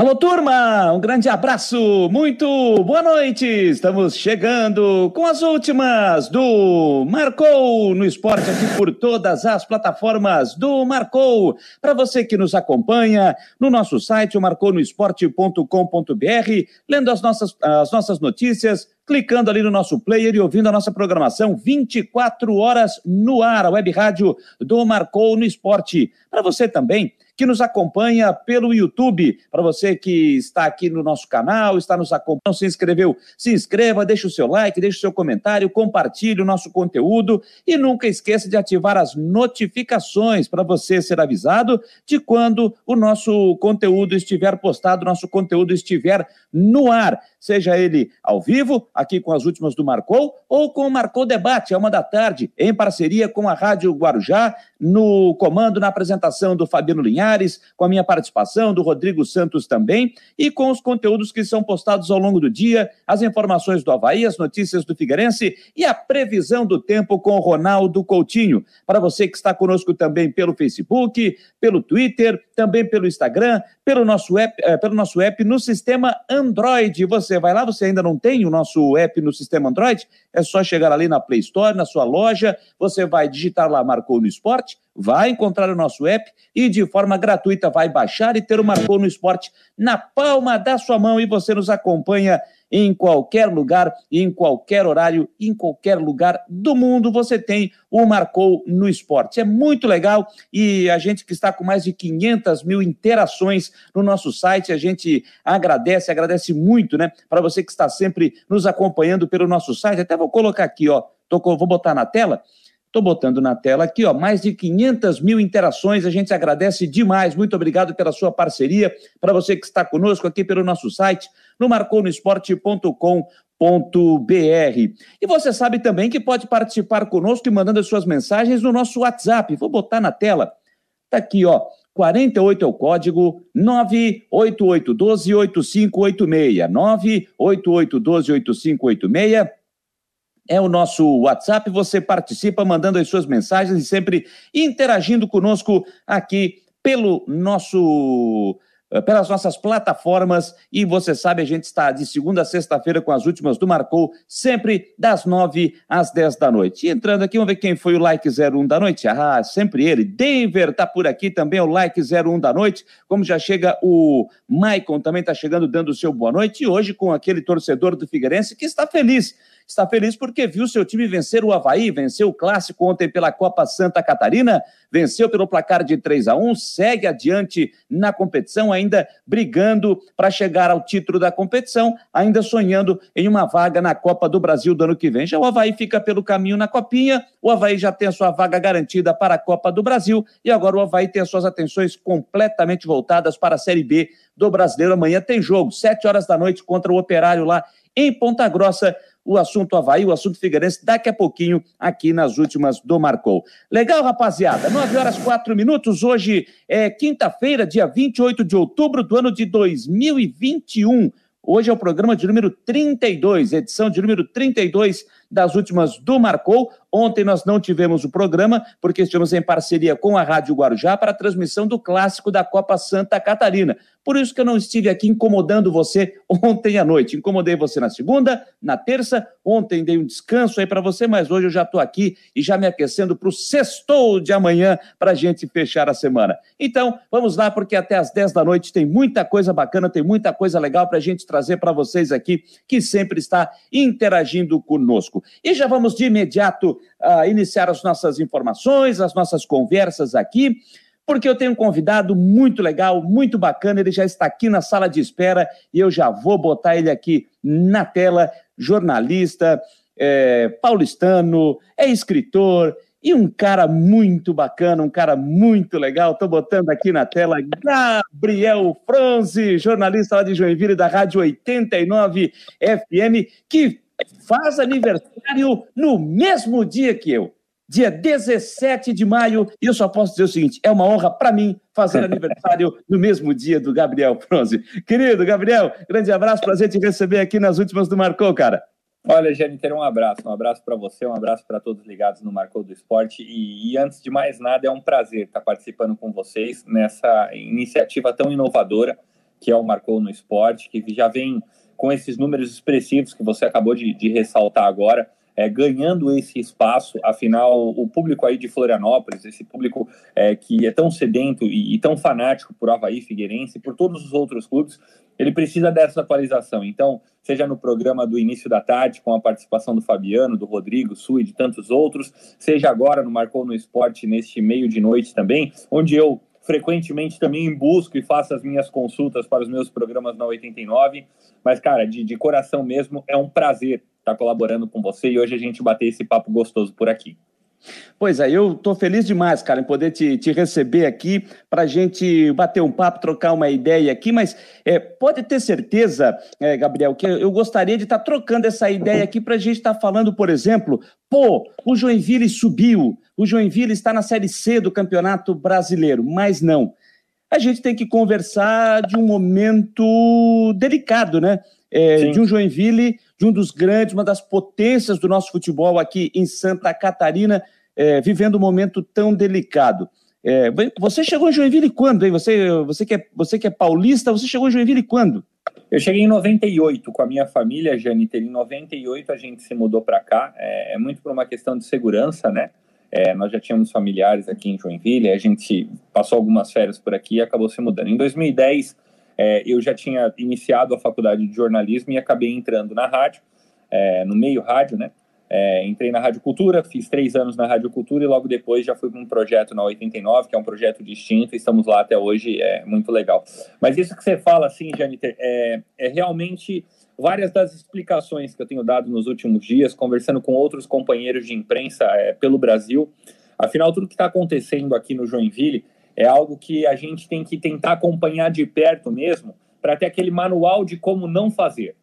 Alô, turma! Um grande abraço, muito boa noite! Estamos chegando com as últimas do Marcou no Esporte aqui por todas as plataformas do Marcou. Para você que nos acompanha no nosso site, marcounoesporte.com.br, lendo as nossas, as nossas notícias, clicando ali no nosso player e ouvindo a nossa programação 24 horas no ar, a web rádio do Marcou no Esporte. Para você também que nos acompanha pelo YouTube. Para você que está aqui no nosso canal, está nos acompanhando, se inscreveu, se inscreva, deixe o seu like, deixe o seu comentário, compartilhe o nosso conteúdo e nunca esqueça de ativar as notificações para você ser avisado de quando o nosso conteúdo estiver postado, nosso conteúdo estiver no ar, seja ele ao vivo, aqui com as últimas do Marcou, ou com o Marcou Debate, a uma da tarde, em parceria com a Rádio Guarujá, no comando, na apresentação do Fabiano Linhares, com a minha participação, do Rodrigo Santos também, e com os conteúdos que são postados ao longo do dia, as informações do Havaí, as notícias do Figueirense e a previsão do tempo com o Ronaldo Coutinho. Para você que está conosco também pelo Facebook, pelo Twitter, também pelo Instagram, pelo nosso app, eh, pelo nosso app no sistema Android. Você vai lá, você ainda não tem o nosso app no sistema Android? É só chegar ali na Play Store, na sua loja, você vai digitar lá Marcou no Esporte, vai encontrar o nosso app e de forma gratuita vai baixar e ter o Marcou no Esporte na palma da sua mão e você nos acompanha em qualquer lugar, em qualquer horário, em qualquer lugar do mundo, você tem o Marcou no Esporte. É muito legal e a gente que está com mais de 500 mil interações no nosso site, a gente agradece, agradece muito, né? Para você que está sempre nos acompanhando pelo nosso site, até vou colocar aqui, ó, tô, vou botar na tela. Estou botando na tela aqui, ó, mais de 500 mil interações. A gente agradece demais. Muito obrigado pela sua parceria. Para você que está conosco aqui pelo nosso site, no marconosport.com.br. E você sabe também que pode participar conosco e mandando as suas mensagens no nosso WhatsApp. Vou botar na tela. Está aqui, ó. 48 é o código 988128586. 988128586 é o nosso WhatsApp. Você participa mandando as suas mensagens e sempre interagindo conosco aqui pelo nosso pelas nossas plataformas e você sabe, a gente está de segunda a sexta-feira com as últimas do Marcou, sempre das nove às dez da noite. E entrando aqui, vamos ver quem foi o like 01 da noite. Ah, sempre ele. Denver está por aqui também, o like 01 da noite. Como já chega o Maicon, também está chegando dando o seu boa noite. E hoje com aquele torcedor do Figueirense que está feliz está feliz porque viu seu time vencer o Havaí, venceu o clássico ontem pela Copa Santa Catarina, venceu pelo placar de 3 a 1 segue adiante na competição, ainda brigando para chegar ao título da competição, ainda sonhando em uma vaga na Copa do Brasil do ano que vem. Já o Havaí fica pelo caminho na Copinha, o Havaí já tem a sua vaga garantida para a Copa do Brasil e agora o Havaí tem as suas atenções completamente voltadas para a Série B do Brasileiro. Amanhã tem jogo, sete horas da noite contra o Operário lá em Ponta Grossa o assunto Havaí, o assunto Figueirense, daqui a pouquinho aqui nas últimas do Marcou. Legal, rapaziada? 9 horas 4 minutos. Hoje é quinta-feira, dia 28 de outubro do ano de 2021. Hoje é o programa de número 32, edição de número 32 das últimas do Marcou. Ontem nós não tivemos o programa, porque estivemos em parceria com a Rádio Guarujá para a transmissão do clássico da Copa Santa Catarina. Por isso que eu não estive aqui incomodando você ontem à noite. Incomodei você na segunda, na terça. Ontem dei um descanso aí para você, mas hoje eu já estou aqui e já me aquecendo para o sextou de amanhã para a gente fechar a semana. Então, vamos lá, porque até às 10 da noite tem muita coisa bacana, tem muita coisa legal para a gente trazer para vocês aqui, que sempre está interagindo conosco. E já vamos de imediato uh, iniciar as nossas informações, as nossas conversas aqui, porque eu tenho um convidado muito legal, muito bacana, ele já está aqui na sala de espera e eu já vou botar ele aqui na tela, jornalista, é, paulistano, é escritor, e um cara muito bacana, um cara muito legal. Estou botando aqui na tela Gabriel Fronzi, jornalista lá de Joinville da Rádio 89 FM, que faz aniversário no mesmo dia que eu, dia 17 de maio, e eu só posso dizer o seguinte: é uma honra para mim fazer aniversário no mesmo dia do Gabriel Fronzi. Querido Gabriel, grande abraço, prazer te receber aqui nas últimas do Marcou, cara. Olha, Jennifer, um abraço, um abraço para você, um abraço para todos ligados no Marcou do Esporte e, e, antes de mais nada é um prazer estar participando com vocês nessa iniciativa tão inovadora que é o Marcou no Esporte, que já vem com esses números expressivos que você acabou de, de ressaltar agora, é, ganhando esse espaço. Afinal, o público aí de Florianópolis, esse público é, que é tão sedento e, e, tão fanático por Havaí Figueirense por todos os outros clubes, ele precisa dessa atualização. Então, seja no programa do início da tarde, com a participação do Fabiano, do Rodrigo, Su e de tantos outros, seja agora no Marcou no Esporte, neste meio de noite também, onde eu frequentemente também busco e faço as minhas consultas para os meus programas na 89. Mas, cara, de, de coração mesmo, é um prazer estar colaborando com você e hoje a gente bater esse papo gostoso por aqui. Pois é, eu estou feliz demais, cara, em poder te, te receber aqui para a gente bater um papo, trocar uma ideia aqui, mas é, pode ter certeza, é, Gabriel, que eu gostaria de estar tá trocando essa ideia aqui para a gente estar tá falando, por exemplo, pô, o Joinville subiu, o Joinville está na Série C do Campeonato Brasileiro, mas não. A gente tem que conversar de um momento delicado, né? É, de um Joinville de um dos grandes, uma das potências do nosso futebol aqui em Santa Catarina, é, vivendo um momento tão delicado. É, você chegou em Joinville quando, hein? Você, você, que é, você que é paulista, você chegou em Joinville quando? Eu cheguei em 98 com a minha família, Janiter. Em 98 a gente se mudou para cá. É, é, muito por uma questão de segurança, né? É, nós já tínhamos familiares aqui em Joinville, a gente passou algumas férias por aqui e acabou se mudando. Em 2010 é, eu já tinha iniciado a faculdade de jornalismo e acabei entrando na rádio, é, no meio rádio, né? É, entrei na Rádio Cultura, fiz três anos na Rádio Cultura e logo depois já fui para um projeto na 89, que é um projeto distinto, e estamos lá até hoje, é muito legal. Mas isso que você fala, assim, Janiter, é, é realmente várias das explicações que eu tenho dado nos últimos dias, conversando com outros companheiros de imprensa é, pelo Brasil. Afinal, tudo que está acontecendo aqui no Joinville é algo que a gente tem que tentar acompanhar de perto mesmo, para ter aquele manual de como não fazer.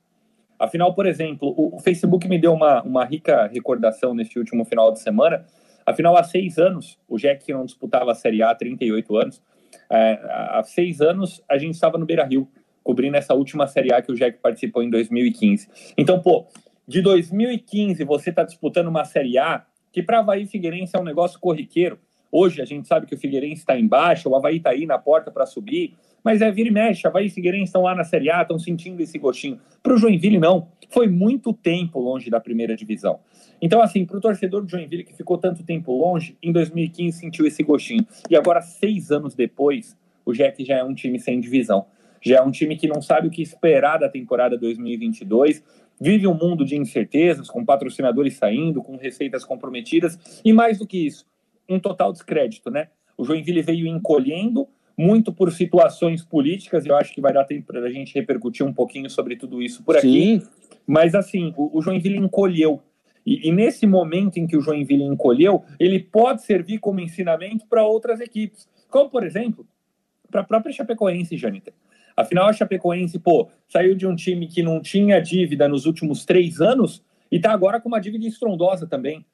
Afinal, por exemplo, o, Facebook me deu uma, uma rica recordação neste último final de semana. Afinal, há seis anos, o Jack não disputava a Série A há 38 anos. É, há seis anos, a gente estava no Beira Rio, cobrindo essa última Série A que o Jack participou em 2015. Então, pô, de 2015 você está disputando uma Série A que para Havaí Figueirense é um negócio corriqueiro. Hoje a gente sabe que o Figueirense está embaixo, o Havaí está aí na porta para subir, mas é vira e mexe. Havaí e Figueirense estão lá na Série A, estão sentindo esse gostinho. Para o Joinville, não. Foi muito tempo longe da primeira divisão. Então, assim, para o torcedor do Joinville que ficou tanto tempo longe, em 2015 sentiu esse gostinho. E agora, seis anos depois, o Jack já é um time sem divisão. Já é um time que não sabe o que esperar da temporada 2022, vive um mundo de incertezas, com patrocinadores saindo, com receitas comprometidas, e mais do que isso, um total descrédito, né? O Joinville veio encolhendo muito por situações políticas, eu acho que vai dar tempo para a gente repercutir um pouquinho sobre tudo isso por aqui. Sim. Mas assim, o, o Joinville encolheu. E, e, nesse momento em que o Joinville encolheu, ele pode servir como ensinamento para outras equipes. Como, por exemplo, para a própria Chapecoense, Janita. Afinal, a Chapecoense, pô, saiu de um time que não tinha dívida nos últimos três anos e está agora com uma dívida estrondosa também.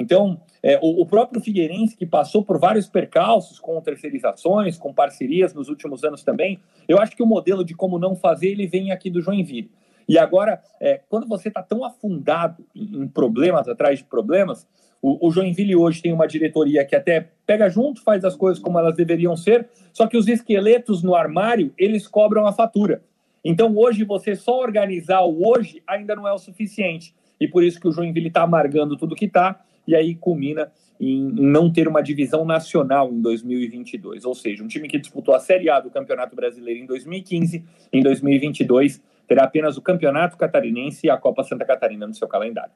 Então, é, o, o, próprio Figueirense, que passou por vários percalços com terceirizações, com parcerias nos últimos anos também, eu acho que o modelo de como não fazer, ele vem aqui do Joinville. E agora, é, quando você está tão afundado em, em, problemas atrás de problemas, o, o, Joinville hoje tem uma diretoria que até pega junto, faz as coisas como elas deveriam ser, só que os esqueletos no armário, eles cobram a fatura. Então, hoje, você só organizar o hoje ainda não é o suficiente. E por isso que o Joinville está amargando tudo que está e aí culmina em não ter uma divisão nacional em 2022. Ou seja, um time que disputou a Série A do Campeonato Brasileiro em 2015, em 2022 terá apenas o Campeonato Catarinense e a Copa Santa Catarina no seu calendário.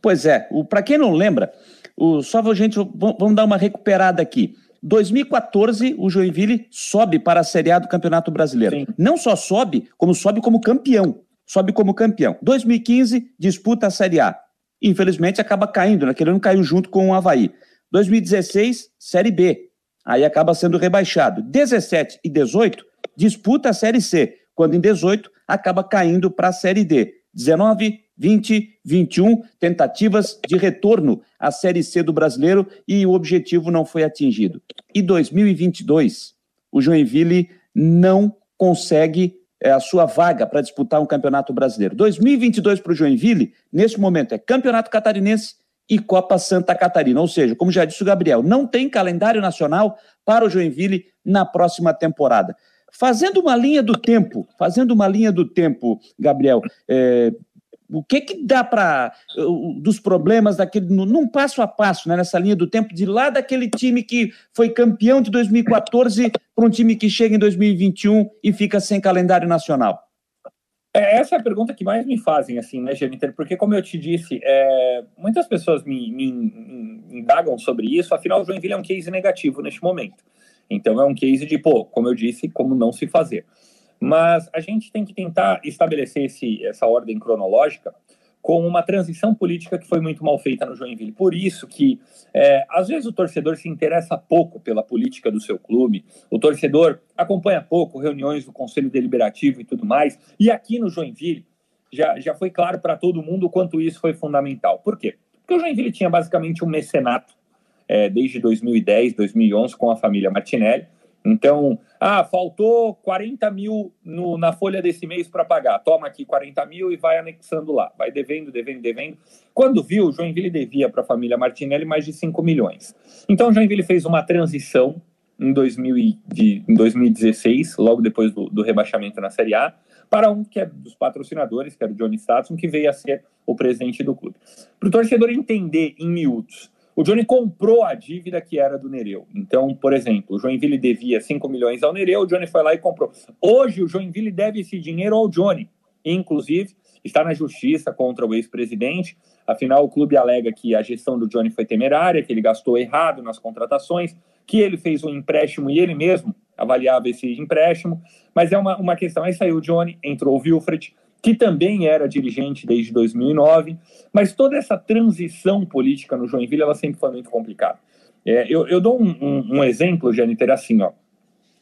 Pois é, para quem não lembra, o, só a gente vamos dar uma recuperada aqui. 2014, o Joinville sobe para a Série A do Campeonato Brasileiro. Sim. Não só sobe, como sobe como campeão. Sobe como campeão. 2015, disputa a Série A infelizmente acaba caindo, né? ano caiu junto com o Havaí. 2016, Série B, aí acaba sendo rebaixado. 17 e 18, disputa a Série C, quando em 18 acaba caindo para a Série D. 19, 20, 21, tentativas de retorno à Série C do brasileiro e o objetivo não foi atingido. E 2022, o Joinville não consegue é, a sua vaga para disputar um campeonato brasileiro. 2022 para o Joinville, nesse momento, é Campeonato Catarinense e Copa Santa Catarina. Ou seja, como já disse o Gabriel, não tem calendário nacional para o Joinville na próxima temporada. Fazendo uma linha do tempo, fazendo uma linha do tempo, Gabriel, é, o que que dá para dos problemas daquele num passo a passo, né, nessa linha do tempo de lá daquele time que foi campeão de 2014 para um time que chega em 2021 e fica sem calendário nacional? É, essa é a pergunta que mais me fazem, assim, né, Jennifer? Porque, como eu te disse, é, muitas pessoas me, me, me indagam sobre isso, afinal, o Joinville é um case negativo neste momento. Então, é um case de, pô, como eu disse, como não se fazer. Mas a gente tem que tentar estabelecer esse, essa ordem cronológica com uma transição política que foi muito mal feita no Joinville. Por isso que, é, às vezes, o torcedor se interessa pouco pela política do seu clube, o torcedor acompanha pouco reuniões do Conselho Deliberativo e tudo mais, e aqui no Joinville já, já foi claro para todo mundo o quanto isso foi fundamental. Por quê? Porque o Joinville tinha basicamente um mecenato é, desde 2010, 2011, com a família Martinelli, então, ah, faltou 40 mil no, na folha desse mês para pagar. Toma aqui 40 mil e vai anexando lá. Vai devendo, devendo, devendo. Quando viu, Joinville devia para a família Martinelli mais de 5 milhões. Então, Joinville fez uma transição em, 2000 de, em 2016, logo depois do, do, rebaixamento na Série A, para um que é dos patrocinadores, que era o Johnny Statson, que veio a ser o presidente do clube. Para o torcedor entender em miúdos o Johnny comprou a dívida que era do Nereu. Então, por exemplo, o Joinville devia 5 milhões ao Nereu, o Johnny foi lá e comprou. Hoje, o Joinville deve esse dinheiro ao Johnny. Inclusive, está na justiça contra o ex-presidente. Afinal, o clube alega que a gestão do Johnny foi temerária, que ele gastou errado nas contratações, que ele fez um empréstimo e ele mesmo avaliava esse empréstimo. Mas é uma, uma questão. Aí saiu o Johnny, entrou o Wilfred que também era dirigente desde 2009, mas toda essa transição política no Joinville ela sempre foi muito complicada. É, eu, eu, dou um, um, um exemplo, Jâniter, assim, ó.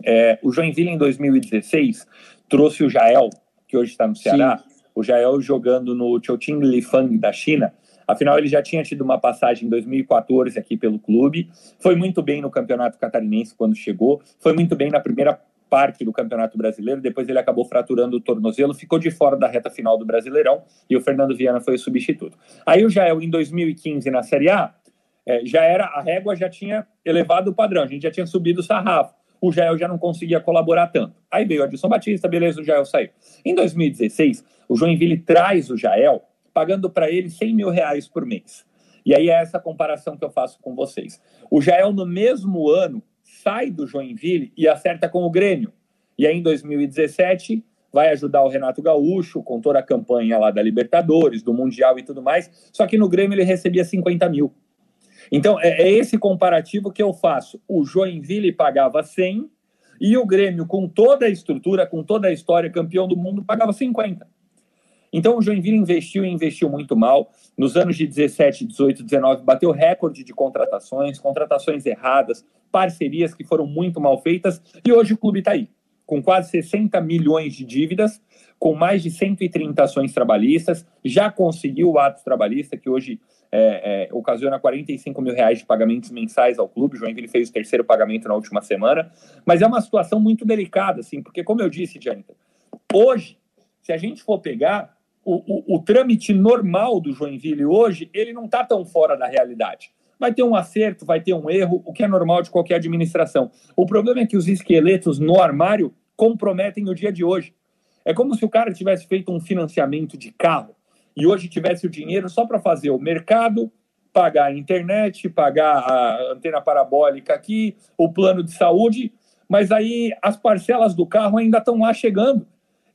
É, o Joinville em 2016 trouxe o Jael, que hoje está no Ceará, Sim. o Jael jogando no Chongqing Lifang da China. Afinal, ele já tinha tido uma passagem em 2014 aqui pelo clube, foi muito bem no Campeonato Catarinense quando chegou, foi muito bem na primeira parte do Campeonato Brasileiro, depois ele acabou fraturando o tornozelo, ficou de fora da reta final do Brasileirão e o Fernando Viana foi o substituto. Aí o Jael, em 2015, na Série A, é, já era, a régua já tinha elevado o padrão, a gente já tinha subido o sarrafo. O Jael já não conseguia colaborar tanto. Aí veio o Adilson Batista, beleza, o Jael saiu. Em 2016, o Joinville traz o Jael, pagando para ele 100 mil reais por mês. E aí é essa comparação que eu faço com vocês. O Jael, no mesmo ano, sai do Joinville e acerta com o Grêmio. E aí, em 2017, vai ajudar o Renato Gaúcho com toda a campanha lá da Libertadores, do Mundial e tudo mais. Só que no Grêmio ele recebia 50 mil. Então, é, é esse comparativo que eu faço. O Joinville pagava 100 e o Grêmio, com toda a estrutura, com toda a história, campeão do mundo, pagava 50. Então o Joinville investiu e investiu muito mal. Nos anos de 17, 18, 19, bateu recorde de contratações, contratações erradas, parcerias que foram muito mal feitas, e hoje o clube está aí, com quase 60 milhões de dívidas, com mais de 130 ações trabalhistas, já conseguiu o ato trabalhista, que hoje é, é, ocasiona 45 mil reais de pagamentos mensais ao clube. O Joinville fez o terceiro pagamento na última semana, mas é uma situação muito delicada, assim, porque, como eu disse, Janita, hoje, se a gente for pegar, o, o, o trâmite normal do Joinville hoje, ele não está tão fora da realidade. Vai ter um acerto, vai ter um erro, o que é normal de qualquer administração. O problema é que os esqueletos no armário comprometem o dia de hoje. É como se o cara tivesse feito um financiamento de carro e hoje tivesse o dinheiro só para fazer o mercado, pagar a internet, pagar a antena parabólica aqui, o plano de saúde, mas aí as parcelas do carro ainda estão lá chegando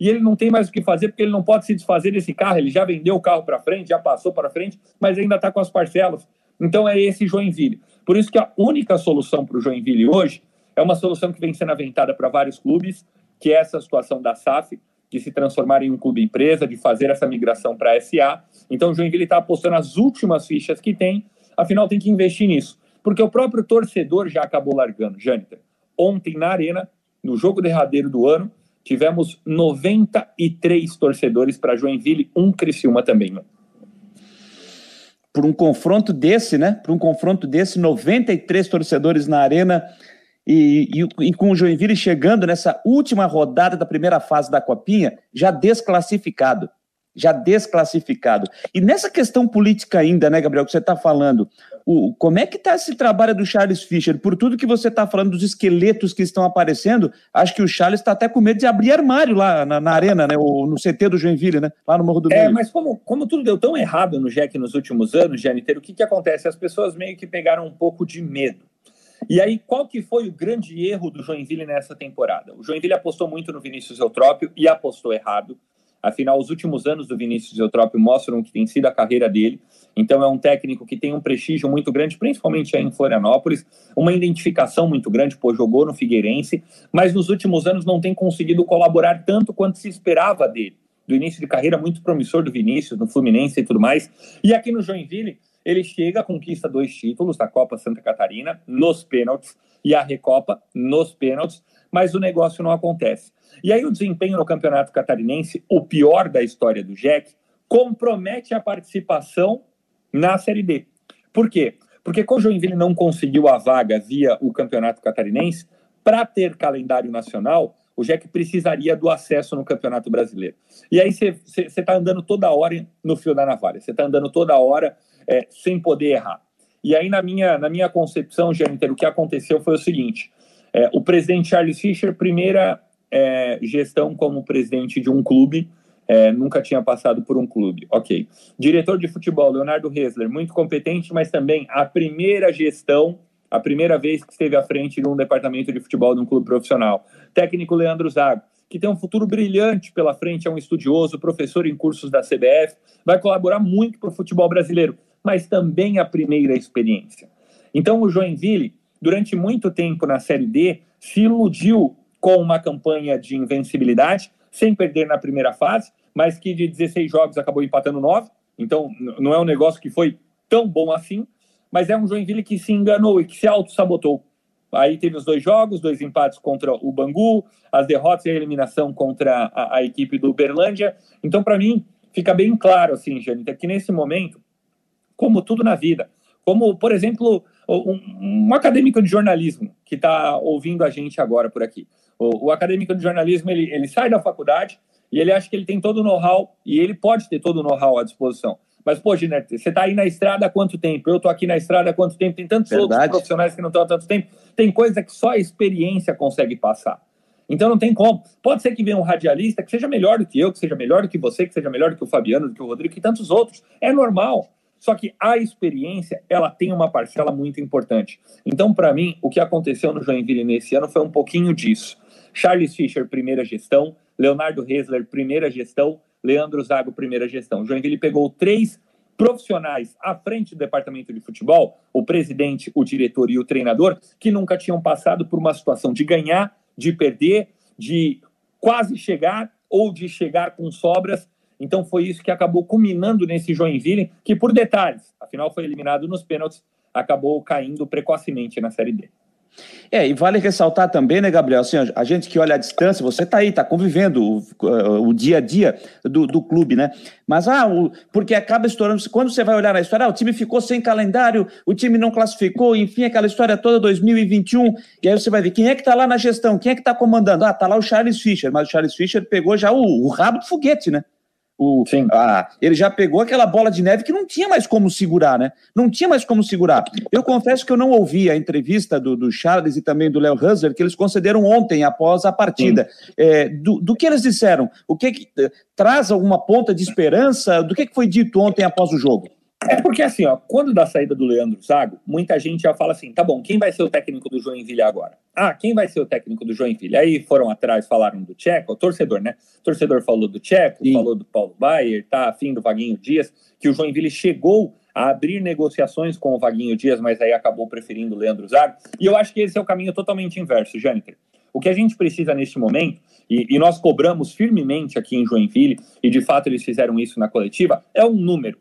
e ele não tem mais o que fazer porque ele não pode se desfazer desse carro. Ele já vendeu o carro para frente, já passou para frente, mas ainda está com as parcelas. Então é esse Joinville. Por isso que a única solução para o Joinville hoje é uma solução que vem sendo aventada para vários clubes, que é essa situação da SAF, de se transformar em um clube empresa, de fazer essa migração para a SA. Então o Joinville está apostando as últimas fichas que tem, afinal tem que investir nisso. Porque o próprio torcedor já acabou largando. Jâniter, ontem na Arena, no jogo derradeiro do ano, tivemos 93 torcedores para Joinville, um Criciúma também. Né? Por um confronto desse, né? Por um confronto desse, 93 torcedores na arena e, e, e, com o Joinville chegando nessa última rodada da primeira fase da Copinha, já desclassificado. Já desclassificado. E nessa questão política ainda, né, Gabriel, que você está falando, o, como é que está esse trabalho do Charles Fischer? Por tudo que você está falando dos esqueletos que estão aparecendo, acho que o Charles está até com medo de abrir armário lá na, na, arena, né, ou no CT do Joinville, né, lá no Morro do É, mas como, como tudo deu tão errado no Jack nos últimos anos, Jâniter, o que, que acontece? As pessoas meio que pegaram um pouco de medo. E aí, qual que foi o grande erro do Joinville nessa temporada? O Joinville apostou muito no Vinícius Eutrópio e apostou errado. Afinal, os últimos anos do Vinícius Eutrópio mostram o que tem sido a carreira dele. Então, é um técnico que tem um prestígio muito grande, principalmente aí em Florianópolis, uma identificação muito grande, pois jogou no Figueirense, mas nos últimos anos não tem conseguido colaborar tanto quanto se esperava dele. Do início de carreira muito promissor do Vinícius, no Fluminense e tudo mais. E aqui no Joinville, ele chega, conquista dois títulos, a Copa Santa Catarina nos pênaltis e a Recopa nos pênaltis, mas o negócio não acontece. E aí o desempenho no Campeonato Catarinense, o pior da história do Jack, compromete a participação na Série D. Por quê? Porque como o Joinville não conseguiu a vaga via o Campeonato Catarinense, para ter calendário nacional, o Jack precisaria do acesso no Campeonato Brasileiro. E aí você está andando toda hora no fio da navalha, você está andando toda hora é, sem poder errar. E aí, na minha, na minha concepção, Jâniter, o que aconteceu foi o seguinte: é, o presidente Charles Fischer, primeira é, gestão como presidente de um clube, é, nunca tinha passado por um clube. Ok. Diretor de futebol, Leonardo Hessler, muito competente, mas também a primeira gestão, a primeira vez que esteve à frente de um departamento de futebol de um clube profissional. Técnico Leandro Zago, que tem um futuro brilhante pela frente, é um estudioso, professor em cursos da CBF, vai colaborar muito para o futebol brasileiro mas também a primeira experiência. Então, o Joinville, durante muito tempo na Série D, se iludiu com uma campanha de invencibilidade, sem perder na primeira fase, mas que de 16 jogos acabou empatando 9. Então, não é um negócio que foi tão bom assim, mas é um Joinville que se enganou e que se auto-sabotou. Aí teve os dois jogos, dois empates contra o Bangu, as derrotas e a eliminação contra a, a equipe do Uberlândia. Então, para mim, fica bem claro, assim, Janita, que nesse momento como tudo na vida. Como, por exemplo, um, acadêmico de jornalismo que está ouvindo a gente agora por aqui. O, o acadêmico de jornalismo, ele, ele sai da faculdade e ele acha que ele tem todo o know-how e ele pode ter todo o know-how à disposição. Mas, pô, Giner, você está aí na estrada há quanto tempo? Eu estou aqui na estrada há quanto tempo? Tem tantos Verdade. outros profissionais que não estão há tanto tempo. Tem coisa que só a experiência consegue passar. Então não tem como. Pode ser que venha um radialista que seja melhor do que eu, que seja melhor do que você, que seja melhor do que o Fabiano, do que o Rodrigo, que tantos outros. É normal. Só que a experiência, ela tem uma parcela muito importante. Então, para mim, o que aconteceu no Joinville nesse ano foi um pouquinho disso. Charles Fischer, primeira gestão, Leonardo Hesler, primeira gestão, Leandro Zago, primeira gestão. Joinville pegou três profissionais à frente do departamento de futebol, o presidente, o diretor e o treinador, que nunca tinham passado por uma situação de ganhar, de perder, de quase chegar ou de chegar com sobras então foi isso que acabou culminando nesse Joinville, que por detalhes, afinal foi eliminado nos pênaltis, acabou caindo precocemente na Série D. É, e vale ressaltar também, né, Gabriel, assim, a gente que olha à distância, você está aí, está convivendo o, uh, o, dia a dia do, do clube, né? Mas, ah, o, porque acaba estourando, quando você vai olhar na história, ah, o time ficou sem calendário, o time não classificou, enfim, aquela história toda 2021, e aí você vai ver quem é que está lá na gestão, quem é que está comandando? Ah, está lá o Charles Fischer, mas o Charles Fischer pegou já o, o rabo do foguete, né? O. A, ele já pegou aquela bola de neve que não tinha mais como segurar, né? Não tinha mais como segurar. Eu confesso que eu não ouvi a entrevista do, do Charles e também do Léo Hansler que eles concederam ontem, após a partida. É, do, do, que eles disseram? O que, que traz alguma ponta de esperança? Do que, que foi dito ontem após o jogo? É porque assim, ó, quando da saída do Leandro Zago, muita gente já fala assim, tá bom, quem vai ser o técnico do Joinville agora? Ah, quem vai ser o técnico do Joinville? Aí foram atrás, falaram do Tcheco, o torcedor, né? O torcedor falou do Tcheco, Sim. falou do Paulo Baier, tá afim do Vaguinho Dias, que o Joinville chegou a abrir negociações com o Vaguinho Dias, mas aí acabou preferindo o Leandro Zago. E eu acho que esse é o caminho totalmente inverso, Jâniter. O que a gente precisa neste momento, e, e nós cobramos firmemente aqui em Joinville, e de fato eles fizeram isso na coletiva, é um número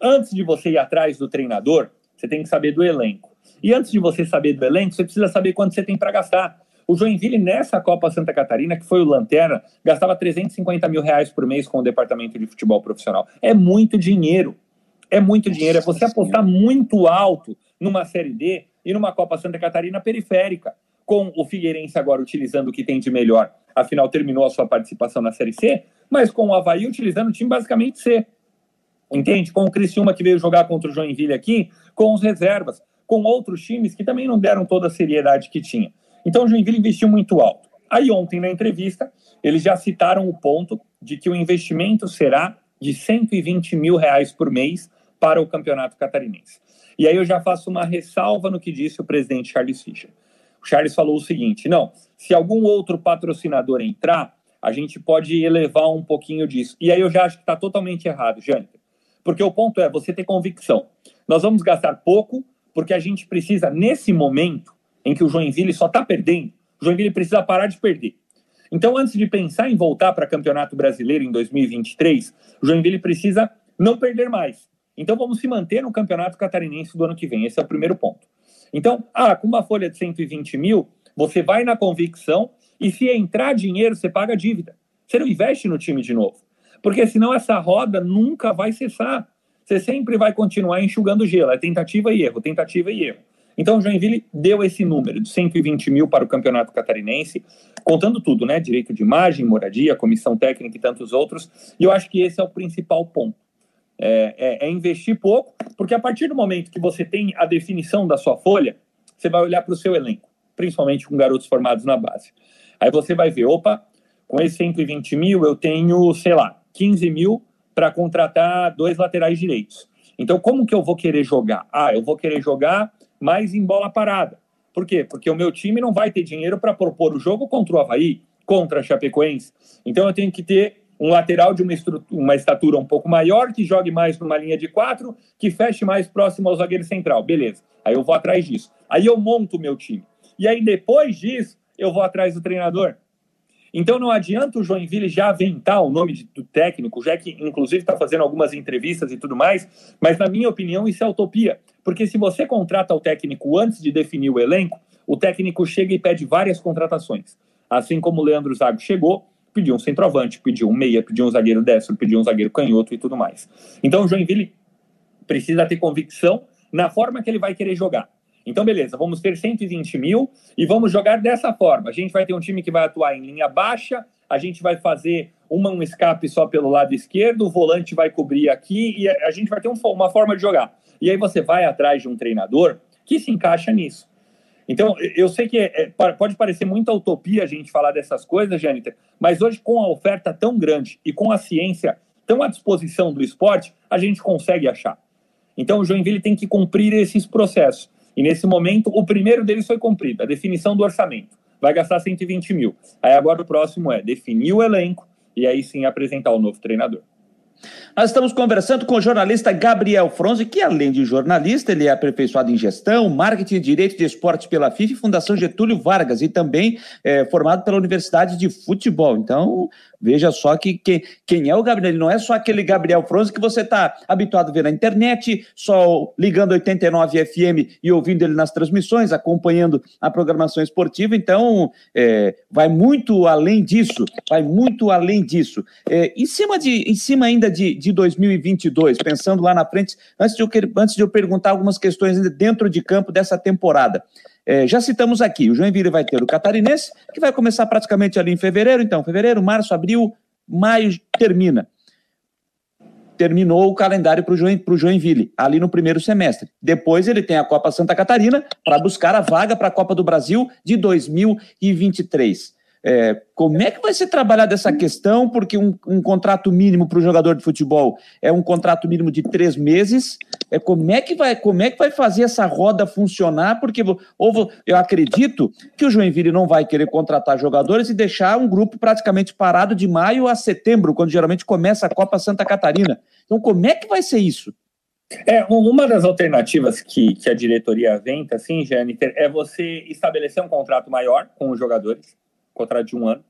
Antes de você ir atrás do treinador, você tem que saber do elenco. E antes de você saber do elenco, você precisa saber quanto você tem para gastar. O Joinville, nessa Copa Santa Catarina, que foi o Lanterna, gastava 350 mil reais por mês com o departamento de futebol profissional. É muito dinheiro. É muito dinheiro. É você apostar muito alto numa Série D e numa Copa Santa Catarina periférica. Com o Figueirense agora utilizando o que tem de melhor, afinal terminou a sua participação na Série C, mas com o Havaí utilizando o time basicamente C. Entende? Com o Criciúma que veio jogar contra o Joinville aqui, com os reservas, com outros times que também não deram toda a seriedade que tinha. Então o Joinville investiu muito alto. Aí ontem na entrevista, eles já citaram o ponto de que o investimento será de 120 mil reais por mês para o campeonato catarinense. E aí eu já faço uma ressalva no que disse o presidente Charles Fischer. O Charles falou o seguinte: não, se algum outro patrocinador entrar, a gente pode elevar um pouquinho disso. E aí eu já acho que está totalmente errado, Jâniter. Porque o ponto é você ter convicção. Nós vamos gastar pouco, porque a gente precisa, nesse momento em que o Joinville só está perdendo, o Joinville precisa parar de perder. Então, antes de pensar em voltar para Campeonato Brasileiro em 2023, o Joinville precisa não perder mais. Então, vamos se manter no Campeonato Catarinense do ano que vem. Esse é o primeiro ponto. Então, ah, com uma folha de 120 mil, você vai na convicção e se entrar dinheiro, você paga a dívida. Você não investe no time de novo. Porque senão essa roda nunca vai cessar. Você sempre vai continuar enxugando gelo. É tentativa e erro, tentativa e erro. Então, Joinville deu esse número de 120 mil para o Campeonato Catarinense, contando tudo, né? Direito de imagem, moradia, comissão técnica e tantos outros. E eu acho que esse é o principal ponto. É, é, é investir pouco, porque a partir do momento que você tem a definição da sua folha, você vai olhar para o seu elenco, principalmente com garotos formados na base. Aí você vai ver, opa, com esses 120 mil eu tenho, sei lá, 15 mil para contratar dois laterais direitos. Então, como que eu vou querer jogar? Ah, eu vou querer jogar mais em bola parada. Por quê? Porque o meu time não vai ter dinheiro para propor o jogo contra o Havaí, contra a Chapecoense. Então eu tenho que ter um lateral de uma, uma estatura um pouco maior, que jogue mais numa linha de quatro, que feche mais próximo ao zagueiro central. Beleza. Aí eu vou atrás disso. Aí eu monto o meu time. E aí depois disso, eu vou atrás do treinador. Então não adianta o Joinville já aventar o nome do técnico, já que inclusive está fazendo algumas entrevistas e tudo mais, mas na minha opinião isso é utopia, porque se você contrata o técnico antes de definir o elenco, o técnico chega e pede várias contratações. Assim como o Leandro Zago chegou, pediu um centroavante, pediu um meia, pediu um zagueiro destro, pediu um zagueiro canhoto e tudo mais. Então o Joinville precisa ter convicção na forma que ele vai querer jogar. Então, beleza, vamos ter 120 mil e vamos jogar dessa forma. A gente vai ter um time que vai atuar em linha baixa, a gente vai fazer uma, um escape só pelo lado esquerdo, o volante vai cobrir aqui e a, gente vai ter um, uma forma de jogar. E aí você vai atrás de um treinador que se encaixa nisso. Então, eu sei que é, é, pode parecer muita utopia a gente falar dessas coisas, Jâniter, mas hoje, com a oferta tão grande e com a ciência tão à disposição do esporte, a gente consegue achar. Então, o Joinville tem que cumprir esses processos. E nesse momento, o primeiro deles foi cumprido, a definição do orçamento. Vai gastar 120 mil. Aí agora o próximo é definir o elenco e aí sim apresentar o novo treinador. Nós estamos conversando com o jornalista Gabriel Fronzi, que além de jornalista, ele é aperfeiçoado em gestão, marketing e direito de esporte pela FIFA e Fundação Getúlio Vargas, e também é, formado pela Universidade de Futebol. Então, Veja só que quem, quem é o Gabriel, não é só aquele Gabriel Fronze que você está habituado a ver na internet, só ligando 89 FM e ouvindo ele nas transmissões, acompanhando a programação esportiva. Então, é, vai muito além disso, vai muito além disso. É, em, cima de, em cima ainda de, de 2022, pensando lá na frente, antes de, eu, antes de eu perguntar algumas questões dentro de campo dessa temporada. É, já citamos aqui, o Joinville vai ter o Catarinense, que vai começar praticamente ali em fevereiro, então, fevereiro, março, abril, maio, termina. Terminou o calendário para o Joinville, ali no primeiro semestre. Depois ele tem a Copa Santa Catarina para buscar a vaga para a Copa do Brasil de 2023. É, como é que vai ser trabalhada essa questão? Porque um, um contrato mínimo para o jogador de futebol é um contrato mínimo de três meses. É, como, é que vai, como é que vai fazer essa roda funcionar? Porque ou, eu acredito que o Joinville não vai querer contratar jogadores e deixar um grupo praticamente parado de maio a setembro, quando geralmente começa a Copa Santa Catarina. Então, como é que vai ser isso? É, uma das alternativas que, que a diretoria venta, assim, Jâniter, é você estabelecer um contrato maior com os jogadores contrato de um ano.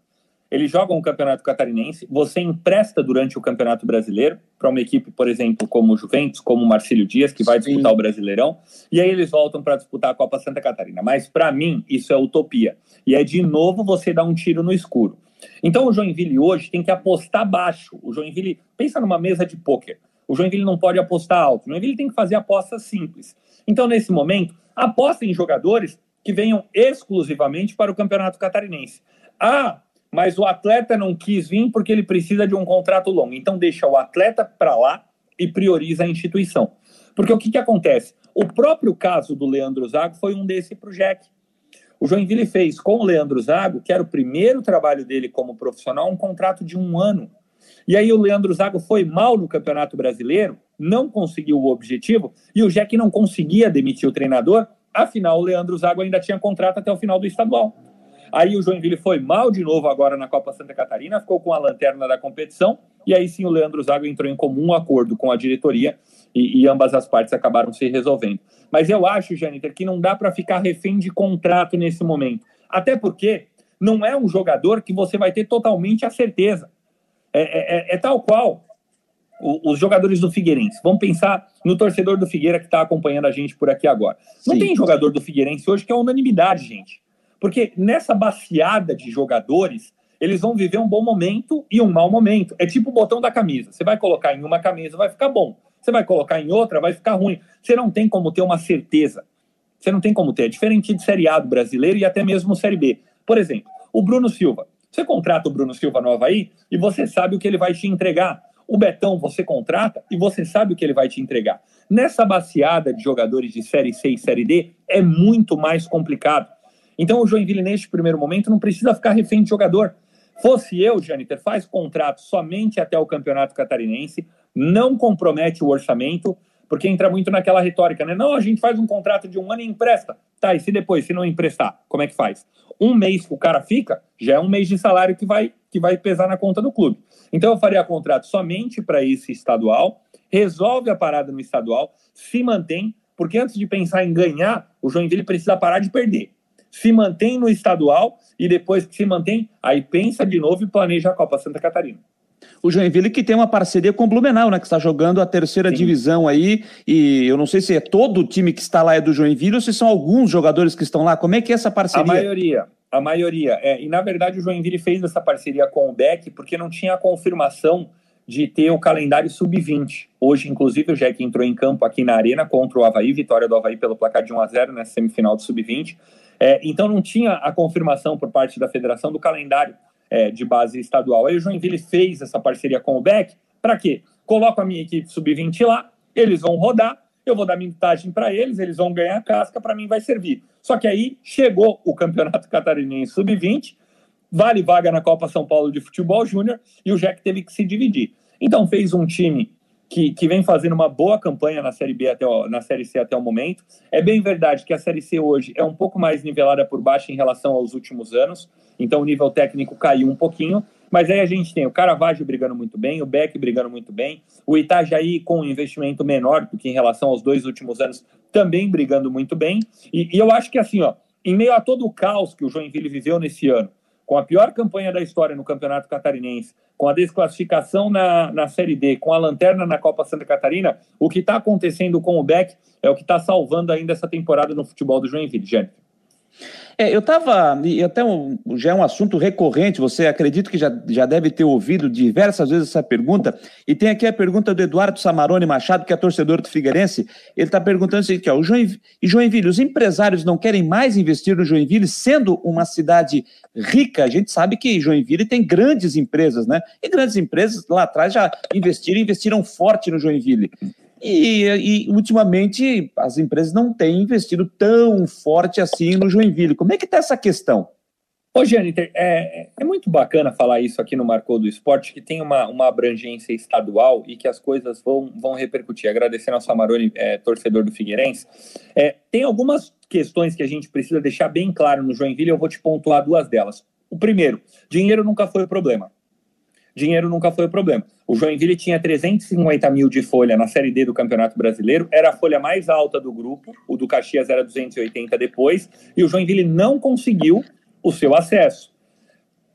Eles jogam o Campeonato Catarinense, você empresta durante o Campeonato Brasileiro para uma equipe, por exemplo, como o Juventus, como o Marcílio Dias, que vai disputar Sim. o Brasileirão, e aí eles voltam para disputar a Copa Santa Catarina. Mas para mim, isso é utopia. E é de novo você dar um tiro no escuro. Então o Joinville hoje tem que apostar baixo. O Joinville, pensa numa mesa de pôquer. O Joinville não pode apostar alto. O Joinville tem que fazer apostas simples. Então, nesse momento, aposta em jogadores que venham exclusivamente para o Campeonato Catarinense. Ah, mas o atleta não quis vir porque ele precisa de um contrato longo. Então deixa o atleta para lá e prioriza a instituição. Porque o que, que acontece? O próprio caso do Leandro Zago foi um desse para o Jack. O Joinville fez com o Leandro Zago, que era o primeiro trabalho dele como profissional, um contrato de um ano. E aí o Leandro Zago foi mal no Campeonato Brasileiro, não conseguiu o objetivo, e o Jack não conseguia demitir o treinador, afinal o Leandro Zago ainda tinha contrato até o final do estadual. Aí o Joinville foi mal de novo agora na Copa Santa Catarina, ficou com a lanterna da competição, e aí sim o Leandro Zago entrou em comum acordo com a diretoria e, e ambas as partes acabaram se resolvendo. Mas eu acho, Jâniter, que não dá para ficar refém de contrato nesse momento. Até porque não é um jogador que você vai ter totalmente a certeza. É, é, é, é tal qual o, os jogadores do Figueirense. Vamos pensar no torcedor do Figueira que está acompanhando a gente por aqui agora. Não Sim. tem jogador do Figueirense hoje que é unanimidade, gente. Porque nessa baciada de jogadores, eles vão viver um bom momento e um mau momento. É tipo o botão da camisa. Você vai colocar em uma camisa, vai ficar bom. Você vai colocar em outra, vai ficar ruim. Você não tem como ter uma certeza. Você não tem como ter. É diferente de Série A do brasileiro e até mesmo Série B. Por exemplo, o Bruno Silva. Você contrata o Bruno Silva no Havaí e você sabe o que ele vai te entregar. O Betão você contrata e você sabe o que ele vai te entregar. Nessa baseada de jogadores de Série C e Série D, é muito mais complicado. Então o Joinville, neste primeiro momento, não precisa ficar refém de jogador. Fosse eu, Jâniter, faz contrato somente até o Campeonato Catarinense, não compromete o orçamento, porque entra muito naquela retórica, né? Não, a gente faz um contrato de um ano e empresta. Tá, e se depois, se não emprestar, como é que faz? Um mês que o cara fica, já é um mês de salário que vai, que vai pesar na conta do clube. Então eu faria contrato somente para esse estadual, resolve a parada no estadual, se mantém, porque antes de pensar em ganhar, o Joinville precisa parar de perder se mantém no estadual e depois que se mantém, aí pensa de novo e planeja a Copa Santa Catarina. O Joinville que tem uma parceria com o Blumenau, né? Que está jogando a terceira Sim. divisão aí. E eu não sei se é todo o time que está lá é do Joinville ou se são alguns jogadores que estão lá. Como é que é essa parceria? A maioria. A maioria. É, e na verdade o Joinville fez essa parceria com o Beck porque não tinha a confirmação de ter o calendário sub-20. Hoje, inclusive, o Jack entrou em campo aqui na Arena contra o Havaí, vitória do Havaí pelo placar de 1 a 0 na semifinal do sub-20. É, então não tinha a confirmação por parte da federação do calendário é, de base estadual. Aí o Joinville fez essa parceria com o Beck, para quê? Coloco a minha equipe sub-20 lá, eles vão rodar, eu vou dar mintagem para eles, eles vão ganhar casca, para mim vai servir. Só que aí chegou o Campeonato Catarinense sub-20, vale vaga na Copa São Paulo de Futebol Júnior e o Jack teve que se dividir. Então fez um time que, que vem fazendo uma boa campanha na Série B até o, na Série C até o momento. É bem verdade que a Série C hoje é um pouco mais nivelada por baixo em relação aos últimos anos, então o nível técnico caiu um pouquinho, mas aí a gente tem o Caravaggio brigando muito bem, o Beck brigando muito bem, o Itajaí com um investimento menor do que em relação aos dois últimos anos, também brigando muito bem. E, e eu acho que assim, ó, em meio a todo o caos que o Joinville viveu nesse ano, com a pior campanha da história no Campeonato Catarinense, com a desclassificação na, na Série D, com a lanterna na Copa Santa Catarina, o que está acontecendo com o Beck é o que está salvando ainda essa temporada no futebol do Joinville, Jânio. É, eu estava, e até um, já é um assunto recorrente, você acredita que já, já deve ter ouvido diversas vezes essa pergunta, e tem aqui a pergunta do Eduardo Samarone Machado, que é torcedor do Figueirense, ele está perguntando o seguinte, ó, o Joinville, Joinville, os empresários não querem mais investir no Joinville, sendo uma cidade rica, a gente sabe que Joinville tem grandes empresas, né, e grandes empresas lá atrás já investiram, investiram forte no Joinville. E, e, ultimamente as empresas não têm investido tão forte assim no Joinville. Como é que está essa questão? Ô, Jâniter, é, é muito bacana falar isso aqui no Marcou do Esporte, que tem uma, uma abrangência estadual e que as coisas vão, vão repercutir. Agradecendo ao Samarone, é, torcedor do Figueirense. É, tem algumas questões que a gente precisa deixar bem claro no Joinville, eu vou te pontuar duas delas. O primeiro, dinheiro nunca foi o problema dinheiro nunca foi o problema. O Joinville tinha 350 mil de folha na Série D do Campeonato Brasileiro, era a folha mais alta do grupo, o do Caxias era 280 depois, e o Joinville não conseguiu o seu acesso.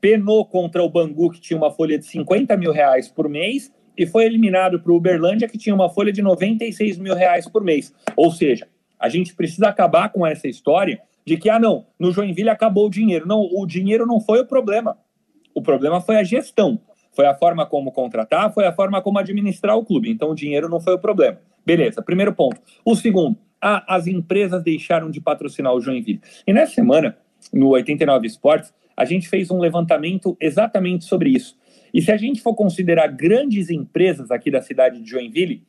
Penou contra o Bangu, que tinha uma folha de 50 mil reais por mês, e foi eliminado para o Uberlândia, que tinha uma folha de 96 mil reais por mês. Ou seja, a gente precisa acabar com essa história de que, ah, não, no Joinville acabou o dinheiro. Não, o dinheiro não foi o problema. O problema foi a gestão. Foi a forma como contratar, foi a forma como administrar o clube. Então o dinheiro não foi o problema. Beleza, primeiro ponto. O segundo, a, as empresas deixaram de patrocinar o Joinville. E nessa semana, no 89 Esportes, a gente fez um levantamento exatamente sobre isso. E se a gente for considerar grandes empresas aqui da cidade de Joinville,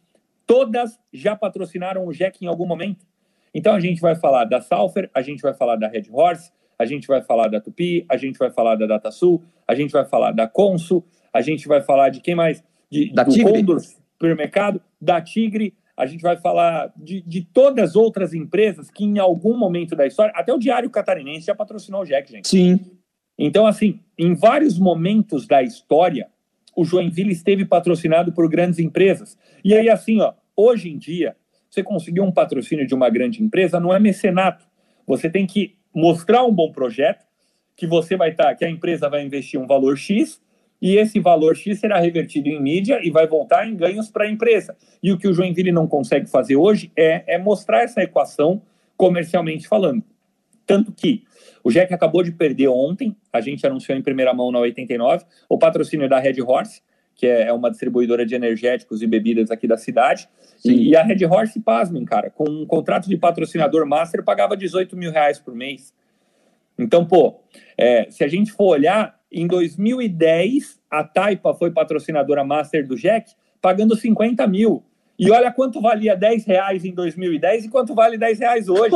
todas já patrocinaram o Jack em algum momento. Então a gente vai falar da Salfer, a gente vai falar da Red Horse, a gente vai falar da Tupi, a gente vai falar da DataSul, a gente vai falar da Consul, a gente vai falar de quem mais? De, da do Tigre. Condor Supermercado, da Tigre, a gente vai falar de, de todas as outras empresas que em algum momento da história, até o Diário Catarinense já patrocinou o Jack, gente. Sim. Então, assim, em vários momentos da história, o Joinville esteve patrocinado por grandes empresas. E aí, assim, ó, hoje em dia, você conseguir um patrocínio de uma grande empresa não é mecenato. Você tem que mostrar um bom projeto, que você vai estar, tá, que a empresa vai investir um valor X e esse valor X será revertido em mídia e vai voltar em ganhos para a empresa. E o que o Joinville não consegue fazer hoje é, é mostrar essa equação comercialmente falando. Tanto que o Jack acabou de perder ontem, a gente anunciou em primeira mão na 89, o patrocínio da Red Horse, que é, é uma distribuidora de energéticos e bebidas aqui da cidade. E, e, a Red Horse, pasmem, cara, com um contrato de patrocinador master, pagava 18 mil reais por mês. Então, pô, é, se a gente for olhar, em 2010, a Taipa foi patrocinadora master do Jack, pagando 50 mil. E olha quanto valia 10 reais em 2010 e quanto vale 10 reais hoje.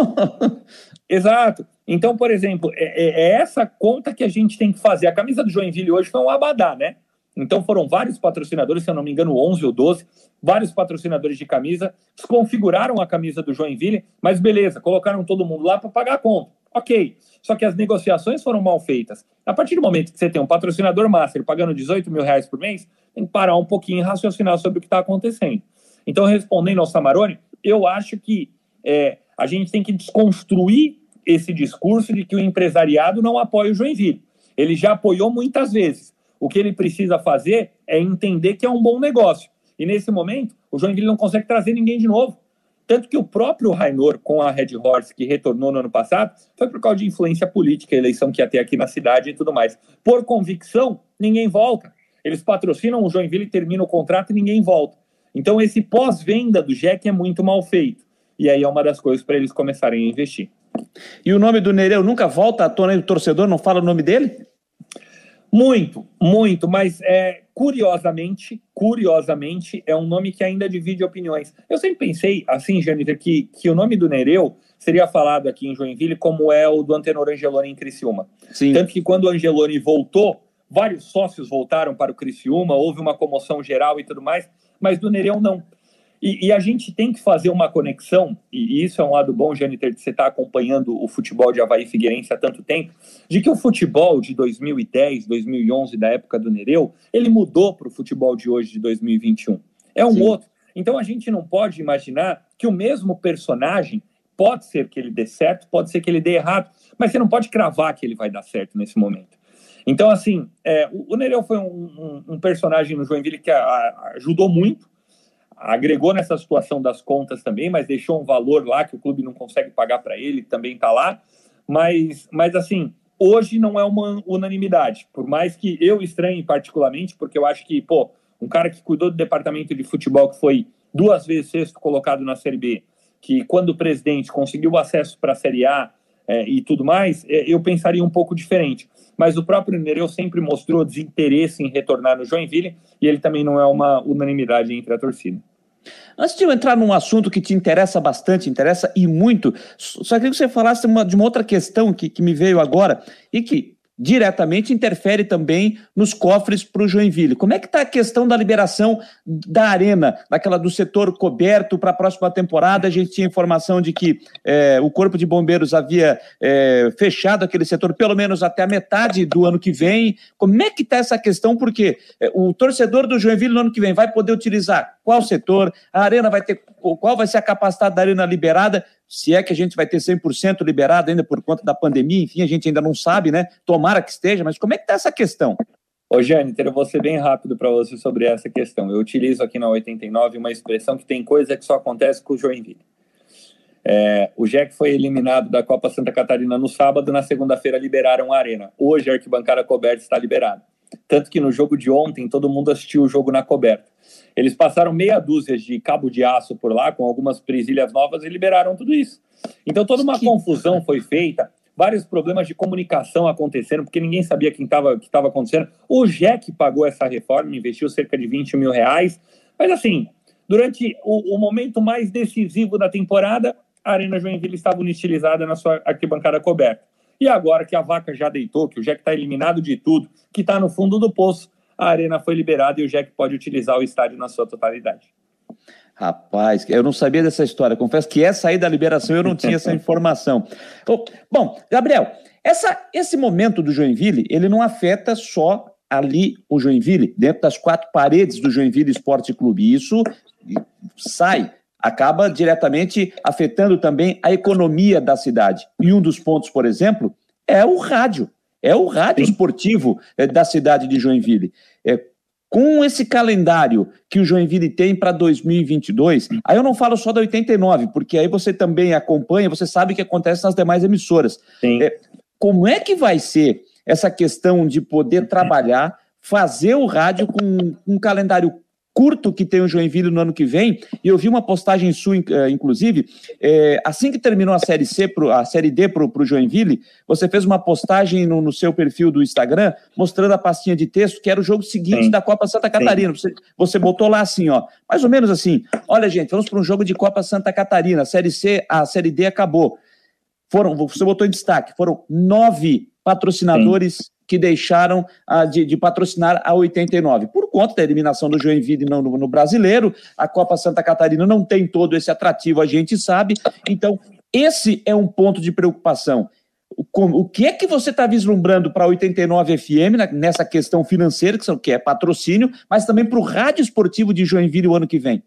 Exato. Então, por exemplo, é, é, é, essa conta que a gente tem que fazer. A camisa do Joinville hoje foi um abadá, né? Então foram vários patrocinadores, se eu não me engano, 11 ou 12, vários patrocinadores de camisa, desconfiguraram a camisa do Joinville, mas beleza, colocaram todo mundo lá para pagar a conta. Ok, só que as negociações foram mal feitas. A partir do momento que você tem um patrocinador master pagando 18 mil reais por mês, tem que parar um pouquinho e raciocinar sobre o que está acontecendo. Então, respondendo ao Samarone, eu acho que é, a gente tem que desconstruir esse discurso de que o empresariado não apoia o Joinville. Ele já apoiou muitas vezes. O que ele precisa fazer é entender que é um bom negócio. E nesse momento, o Joinville não consegue trazer ninguém de novo. Tanto que o próprio Rainor, com a Red Horse, que retornou no ano passado, foi por causa de influência política, eleição que ia ter aqui na cidade e tudo mais. Por convicção, ninguém volta. Eles patrocinam o Joinville, termina o contrato e ninguém volta. Então, esse pós-venda do Jack é muito mal feito. E aí é uma das coisas para eles começarem a investir. E o nome do Nereu nunca volta à tona do torcedor? Não fala o nome dele? Muito, muito, mas é, curiosamente, curiosamente, é um nome que ainda divide opiniões. Eu sempre pensei, assim, Jâniter, que, que o nome do Nereu seria falado aqui em Joinville como é o do Antenor Angeloni em Criciúma. Sim. Tanto que quando o Angeloni voltou, vários sócios voltaram para o Criciúma, houve uma comoção geral e tudo mais, mas do Nereu não. E, e, a gente tem que fazer uma conexão, e isso é um lado bom, Jâniter, de você estar tá acompanhando o futebol de Havaí Figueirense há tanto tempo, de que o futebol de 2010, 2011, da época do Nereu, ele mudou para o futebol de hoje, de 2021. É um Sim. outro. Então a gente não pode imaginar que o mesmo personagem pode ser que ele dê certo, pode ser que ele dê errado, mas você não pode cravar que ele vai dar certo nesse momento. Então, assim, é, o Nereu foi um, um, um personagem no Joinville que a, a, ajudou muito, agregou nessa situação das contas também, mas deixou um valor lá que o clube não consegue pagar para ele, também está lá. Mas, mas assim, hoje não é uma unanimidade, por mais que eu estranhe particularmente, porque eu acho que, pô, um cara que cuidou do departamento de futebol, que foi duas vezes sexto colocado na Série B, que quando o presidente conseguiu acesso para a Série A é, e tudo mais, é, eu pensaria um pouco diferente. Mas o próprio Nereu sempre mostrou desinteresse em retornar no Joinville e ele também não é uma unanimidade entre a torcida. Antes de eu entrar num assunto que te interessa bastante, interessa e muito, só queria que você falasse uma, de uma outra questão que, que me veio agora e que diretamente interfere também nos cofres para o Joinville. Como é que está a questão da liberação da arena, daquela do setor coberto para a próxima temporada? A gente tinha informação de que é, o Corpo de Bombeiros havia é, fechado aquele setor pelo menos até a metade do ano que vem. Como é que está essa questão? Porque é, o torcedor do Joinville no ano que vem vai poder utilizar qual setor? A arena vai ter qual vai ser a capacidade da arena liberada? se é que a gente vai ter 100% liberado ainda por conta da pandemia, enfim, a gente ainda não sabe, né? Tomara que esteja, mas como é que está essa questão? Ô, Jâniter, eu vou ser bem rápido para você sobre essa questão. Eu utilizo aqui na 89 uma expressão que tem coisa que só acontece com o Joinville. É, o Jack foi eliminado da Copa Santa Catarina no sábado, na segunda-feira liberaram a arena. Hoje a arquibancada coberta está liberada. Tanto que no jogo de ontem todo mundo assistiu o jogo na coberta. Eles passaram meia dúzia de cabo de aço por lá, com algumas presilhas novas, e liberaram tudo isso. Então toda uma confusão foi feita. vários problemas de comunicação acontecendo, porque ninguém sabia quem tava, que estava acontecendo. O Jack pagou essa reforma, investiu cerca de 20 mil reais. Mas assim, durante o, o momento mais decisivo da temporada, a Arena Joinville estava inutilizada na sua arquibancada coberta. E agora que a vaca já deitou, que o Jack está eliminado de tudo, que está no fundo do poço, a arena foi liberada e o Jack pode utilizar o estádio na sua totalidade. Rapaz, eu não sabia dessa história. Confesso que essa aí da liberação eu não tinha essa informação. Bom, Gabriel, essa, esse momento do Joinville, ele não afeta só ali o Joinville, dentro das quatro paredes do Joinville Esporte Clube. Isso sai, acaba diretamente afetando também a economia da cidade. E um dos pontos, por exemplo, é o rádio. É o rádio esportivo eh, da cidade de Joinville. É, com esse calendário que o Joinville tem para 2022, aí eu não falo só da 89, porque aí você também acompanha, você sabe o que acontece nas demais emissoras. É, como é que vai ser essa questão de poder trabalhar, fazer o rádio com um calendário curto que tem o Joinville no ano que vem, e eu vi uma postagem sua, eh, inclusive, é, assim que terminou a Série C, pro, a Série D para o Joinville, você fez uma postagem no, no, seu perfil do Instagram, mostrando a pastinha de texto, que era o jogo seguinte Sim. da Copa Santa Catarina. Você, você botou lá assim, ó, mais ou menos assim, olha gente, vamos para um jogo de Copa Santa Catarina, a Série C, a Série D acabou. Foram, você botou em destaque, foram nove patrocinadores Sim que deixaram ah, de, de, patrocinar a 89. Por conta da eliminação do Joinville no, no, no Brasileiro, a Copa Santa Catarina não tem todo esse atrativo, a gente sabe. Então, esse é um ponto de preocupação o que é que você está vislumbrando para a 89 FM nessa questão financeira, que é patrocínio, mas também para o rádio esportivo de Joinville o ano que vem?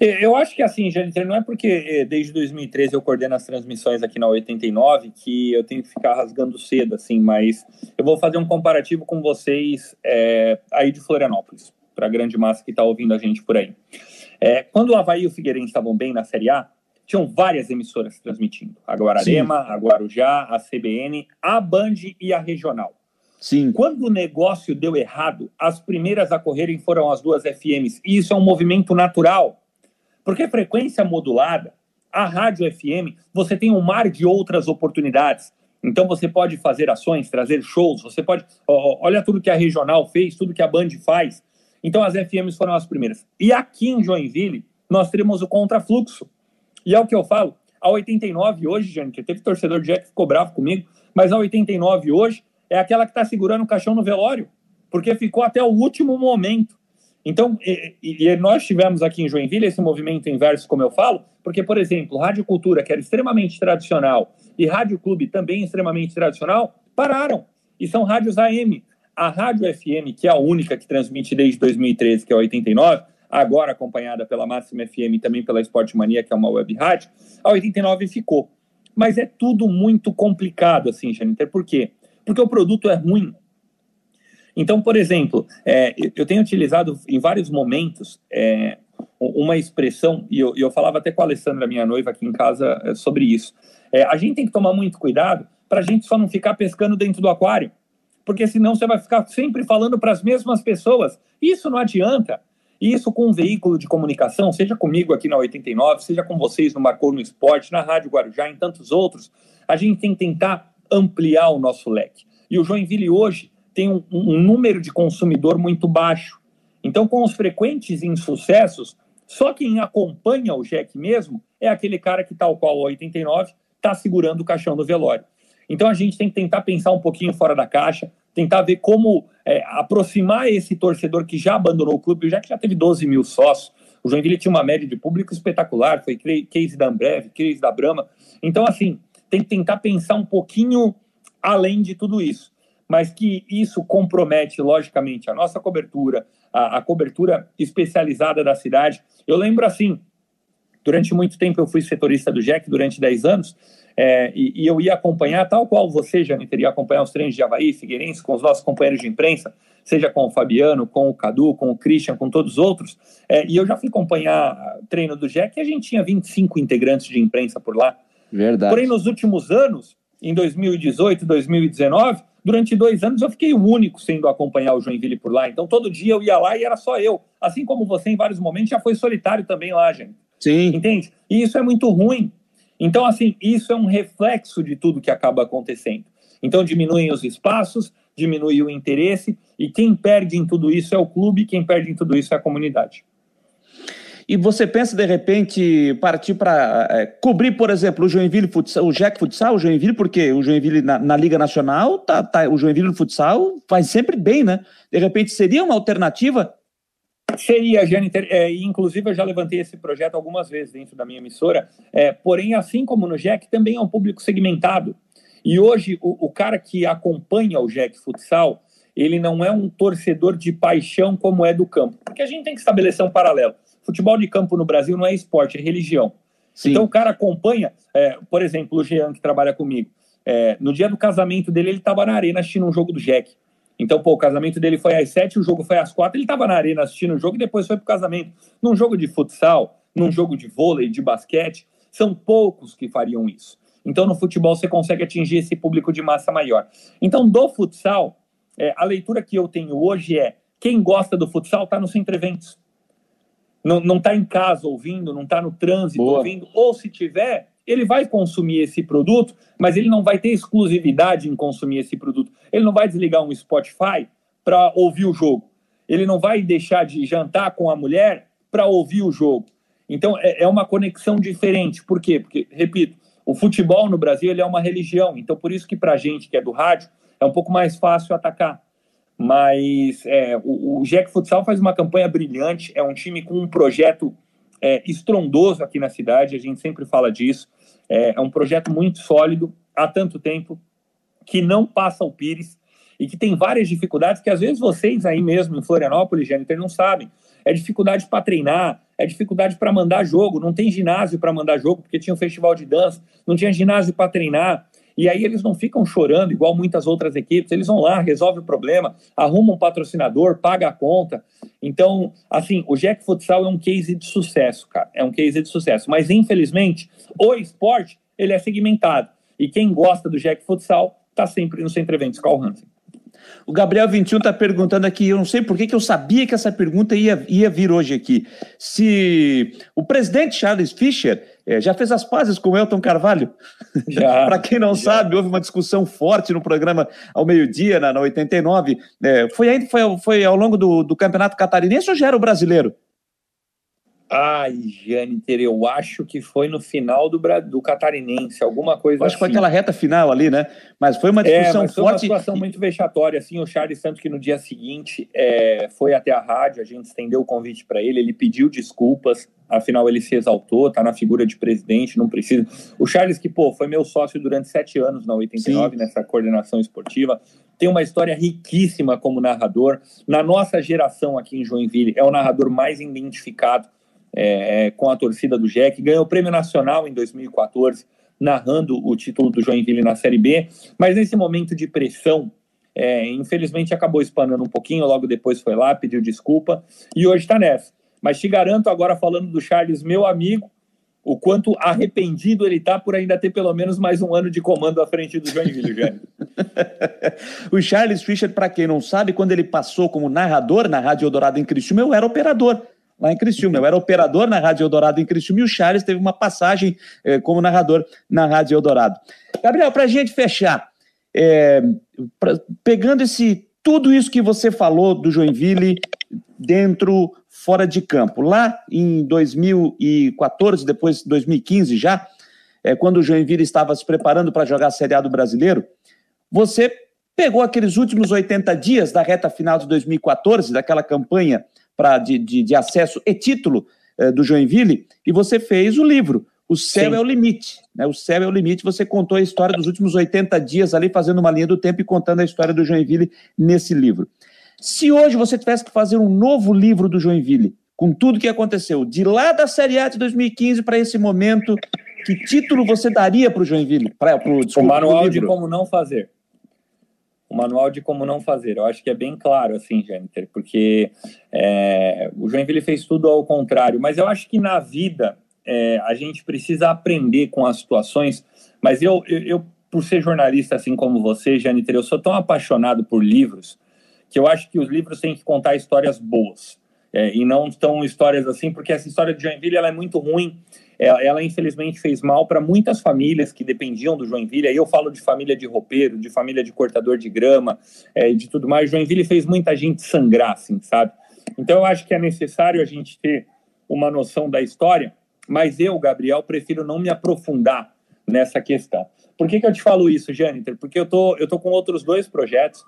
É, eu acho que assim, Jâniter, não é porque é, desde 2013 eu coordeno as transmissões aqui na 89 que eu tenho que ficar rasgando cedo, assim, mas eu vou fazer um comparativo com vocês é, aí de Florianópolis, para a grande massa que está ouvindo a gente por aí. É, quando o Havaí e o Figueirense estavam bem na Série A, tinham várias emissoras transmitindo. A Guararema, Sim. a Guarujá, a CBN, a Band e a Regional. Sim. Quando o negócio deu errado, as primeiras a correrem foram as duas FMs. E isso é um movimento natural. Porque frequência modulada, a rádio FM, você tem um mar de outras oportunidades. Então você pode fazer ações, trazer shows, você pode. Ó, olha tudo que a regional fez, tudo que a Band faz. Então as FMs foram as primeiras. E aqui em Joinville, nós teremos o contrafluxo. E é o que eu falo. A 89 hoje, que teve torcedor de Jack que ficou bravo comigo, mas a 89 hoje é aquela que está segurando o caixão no velório, porque ficou até o último momento. Então, e, e, nós tivemos aqui em Joinville esse movimento inverso, como eu falo, porque, por exemplo, Rádio Cultura, que era extremamente tradicional, e Rádio Clube, também extremamente tradicional, pararam. E são rádios AM. A Rádio FM, que é a única que transmite desde 2013, que é a 89, agora acompanhada pela Máxima FM e também pela Esporte Mania, que é uma web rádio, a 89 ficou. Mas é tudo muito complicado, assim, Janiter. Por quê? Porque o produto é ruim. Então, por exemplo, é, eu tenho utilizado em vários momentos é, uma expressão, e eu, eu, falava até com a Alessandra, minha noiva, aqui em casa, é, sobre isso. É, a gente tem que tomar muito cuidado para a gente só não ficar pescando dentro do aquário, porque senão você vai ficar sempre falando para as mesmas pessoas. Isso não adianta. Isso com um veículo de comunicação, seja comigo aqui na 89, seja com vocês no Marcou no Esporte, na Rádio Guarujá, em tantos outros, a gente tem que tentar ampliar o nosso leque. E o Joinville hoje tem um, um número de consumidor muito baixo. Então, com os frequentes insucessos, só quem acompanha o Jack mesmo é aquele cara que, tal qual o 89, está segurando o caixão do velório. Então a gente tem que tentar pensar um pouquinho fora da caixa, tentar ver como é, aproximar esse torcedor que já abandonou o clube, já que já teve 12 mil sócios. O Joinville tinha uma média de público espetacular, foi case da Ambev, case da Brahma. Então, assim, tem que tentar pensar um pouquinho além de tudo isso. Mas que isso compromete, logicamente, a nossa cobertura, a, a cobertura especializada da cidade. Eu lembro, assim, durante muito tempo eu fui setorista do Jack, durante 10 anos, é, e, e, eu ia acompanhar, tal qual você, já teria acompanhar os treinos de Havaí, Figueirense, com os nossos companheiros de imprensa, seja com o Fabiano, com o Cadu, com o Christian, com todos os outros. É, e eu já fui acompanhar treino do Jack e a gente tinha 25 integrantes de imprensa por lá. Verdade. Porém, nos últimos anos, em 2018, 2019, durante dois anos eu fiquei o único sendo acompanhar o Joinville por lá. Então, todo dia eu ia lá e era só eu. Assim como você, em vários momentos, já foi solitário também lá, gente. Sim. Entende? E isso é muito ruim Então, assim, isso é um reflexo de tudo que acaba acontecendo. Então, diminuem os espaços, diminui o interesse, e quem perde em tudo isso é o clube, quem perde em tudo isso é a comunidade. E você pensa, de repente, partir para é, cobrir, por exemplo, o Joinville Futsal, o Jack Futsal, o Joinville, porque o Joinville na, na, Liga Nacional, tá, tá, o Joinville no futsal faz sempre bem, né? De repente, seria uma alternativa? Seria, Jâniter, é, inclusive eu já levantei esse projeto algumas vezes dentro da minha emissora, é, porém, assim como no Jack, também é um público segmentado. E hoje, o, o cara que acompanha o Jack Futsal, ele não é um torcedor de paixão como é do campo, porque a gente tem que estabelecer um paralelo. Futebol de campo no Brasil não é esporte, é religião. Sim. Então o cara acompanha, é, por exemplo, o Jean que trabalha comigo. É, no dia do casamento dele, ele estava na arena assistindo um jogo do Jack. Então, pô, o casamento dele foi às sete, o jogo foi às quatro, ele estava na arena assistindo o jogo e depois foi pro casamento. Num jogo de futsal, num jogo de vôlei, de basquete, são poucos que fariam isso. Então, no futebol, você consegue atingir esse público de massa maior. Então, do futsal, é, a leitura que eu tenho hoje é: quem gosta do futsal está no Centro Eventos não está em casa ouvindo, não está no trânsito Boa. ouvindo, ou se tiver, ele vai consumir esse produto, mas ele não vai ter exclusividade em consumir esse produto. Ele não vai desligar um Spotify para ouvir o jogo. Ele não vai deixar de jantar com a mulher para ouvir o jogo. Então é, é, uma conexão diferente. Por quê? Porque, repito, o futebol no Brasil ele é uma religião. Então por isso que para gente que é do rádio é um pouco mais fácil atacar. Mas é, o, o Jack Futsal faz uma campanha brilhante, é um time com um projeto é, estrondoso aqui na cidade, a gente sempre fala disso. É, é, um projeto muito sólido há tanto tempo, que não passa o Pires e que tem várias dificuldades que às vezes vocês aí mesmo em Florianópolis, Jâniter, não sabem. É dificuldade para treinar, é dificuldade para mandar jogo, não tem ginásio para mandar jogo, porque tinha um festival de dança, não tinha ginásio para treinar. E aí eles não ficam chorando igual muitas outras equipes, eles vão lá, resolvem o problema, arrumam um patrocinador, paga a conta. Então, assim, o Jack Futsal é um case de sucesso, cara. É um case de sucesso. Mas, infelizmente, o esporte, ele é segmentado. E quem gosta do Jack Futsal está sempre no Centro Eventos Carl Hansen. O Gabriel 21 está perguntando aqui, eu não sei por que, que eu sabia que essa pergunta ia, ia vir hoje aqui. Se o presidente Charles Fischer é, já fez as pazes com o Elton Carvalho? Para quem não já. sabe, houve uma discussão forte no programa ao meio-dia, na, na 89. É, foi, foi, foi ao longo do, do Campeonato Catarinense ou já era o brasileiro? Ai, Jâniter, eu acho que foi no final do, do Catarinense, alguma coisa eu acho que foi assim. aquela reta final ali, né? Mas foi uma é, discussão é, mas foi forte. Foi uma situação muito vexatória, assim, o Charles Santos que no dia seguinte é, foi até a rádio, a gente estendeu o convite para ele, ele pediu desculpas, afinal ele se exaltou, tá na figura de presidente, não precisa. O Charles que, pô, foi meu sócio durante sete anos na 89, Sim. nessa coordenação esportiva, tem uma história riquíssima como narrador. Na nossa geração aqui em Joinville, é o narrador mais identificado é, com a torcida do Jack, ganhou o Prêmio Nacional em 2014, narrando o título do Joinville na Série B, mas nesse momento de pressão, é, infelizmente acabou espanando um pouquinho, logo depois foi lá, pediu desculpa, e hoje está nessa. Mas te garanto, agora falando do Charles, meu amigo, o quanto arrependido ele está por ainda ter pelo menos mais um ano de comando à frente do Joinville, Jânio. o Charles Fischer, para quem não sabe, quando ele passou como narrador na Rádio Eldorado em Criciúma, eu era operador lá em Criciúma. Eu era operador na Rádio Eldorado em Criciúma e o Charles teve uma passagem eh, como narrador na Rádio Eldorado. Gabriel, para a gente fechar, é, pra, pegando esse tudo isso que você falou do Joinville dentro, fora de campo, lá em 2014, depois 2015 já, é, quando o Joinville estava se preparando para jogar a Série A do Brasileiro, você pegou aqueles últimos 80 dias da reta final de 2014, daquela campanha pra, de, de, de acesso e título eh, do Joinville, e você fez o livro. O céu Sim. é o limite. Né? O céu é o limite. Você contou a história dos últimos 80 dias ali, fazendo uma linha do tempo e contando a história do Joinville nesse livro. Se hoje você tivesse que fazer um novo livro do Joinville, com tudo que aconteceu, de lá da Série A de 2015 para esse momento, que título você daria para o Joinville? Pra, pro, desculpa, o manual de como não fazer o manual de como não fazer. Eu acho que é bem claro, assim, Jennifer, porque é, o Joinville fez tudo ao contrário. Mas eu acho que na vida é, a gente precisa aprender com as situações. Mas eu, eu, eu, por ser jornalista assim como você, Jennifer, eu sou tão apaixonado por livros que eu acho que os livros têm que contar histórias boas. É, e não tão histórias assim, porque essa história de Joinville ela é muito ruim ela, ela infelizmente fez mal para muitas famílias que dependiam do Joinville. Aí eu falo de família de roupeiro, de família de cortador de grama, é, de tudo mais. Joinville fez muita gente sangrar, assim, sabe? Então eu acho que é necessário a gente ter uma noção da história, mas eu, Gabriel, prefiro não me aprofundar nessa questão. Por que, que eu te falo isso, Jâniter? Porque eu tô, eu tô com outros dois projetos,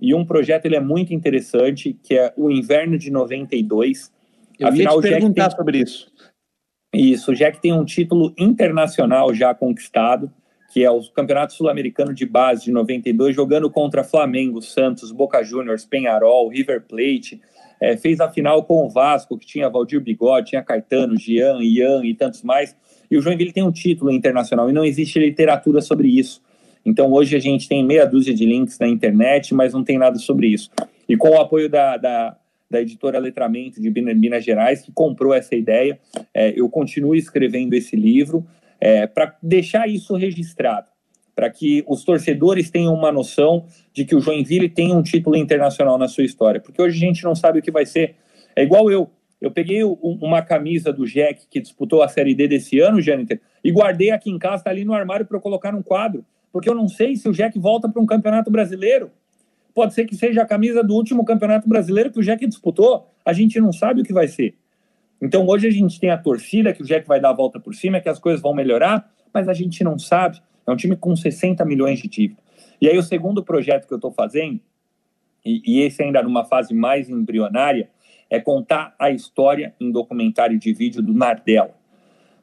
e um projeto ele é muito interessante, que é o Inverno de 92. Eu Afinal, ia te perguntar tem... sobre isso. Isso, o Jack tem um título internacional já conquistado, que é o Campeonato Sul-Americano de Base de 92, jogando contra Flamengo, Santos, Boca Juniors, Penharol, River Plate. É, fez a final com o Vasco, que tinha Valdir Bigode, tinha Caetano, Gian, Ian e tantos mais. E o Joinville tem um título internacional e não existe literatura sobre isso. Então hoje a gente tem meia dúzia de links na internet, mas não tem nada sobre isso. E com o apoio da, da da editora Letramento de Minas Gerais, que comprou essa ideia. É, eu continuo escrevendo esse livro é, para deixar isso registrado, para que os torcedores tenham uma noção de que o Joinville tem um título internacional na sua história, porque hoje a gente não sabe o que vai ser. É igual eu. Eu peguei uma camisa do Jack que disputou a Série D desse ano, Jâniter, e guardei aqui em casa, está ali no armário para eu colocar num quadro, porque eu não sei se o Jack volta para um campeonato brasileiro pode ser que seja a camisa do último campeonato brasileiro que o Jack disputou. A gente não sabe o que vai ser. Então hoje a gente tem a torcida que o Jack vai dar a volta por cima, que as coisas vão melhorar, mas a gente não sabe. É um time com 60 milhões de dívida. E aí o segundo projeto que eu estou fazendo, e, e esse ainda numa fase mais embrionária, é contar a história em documentário de vídeo do Nardella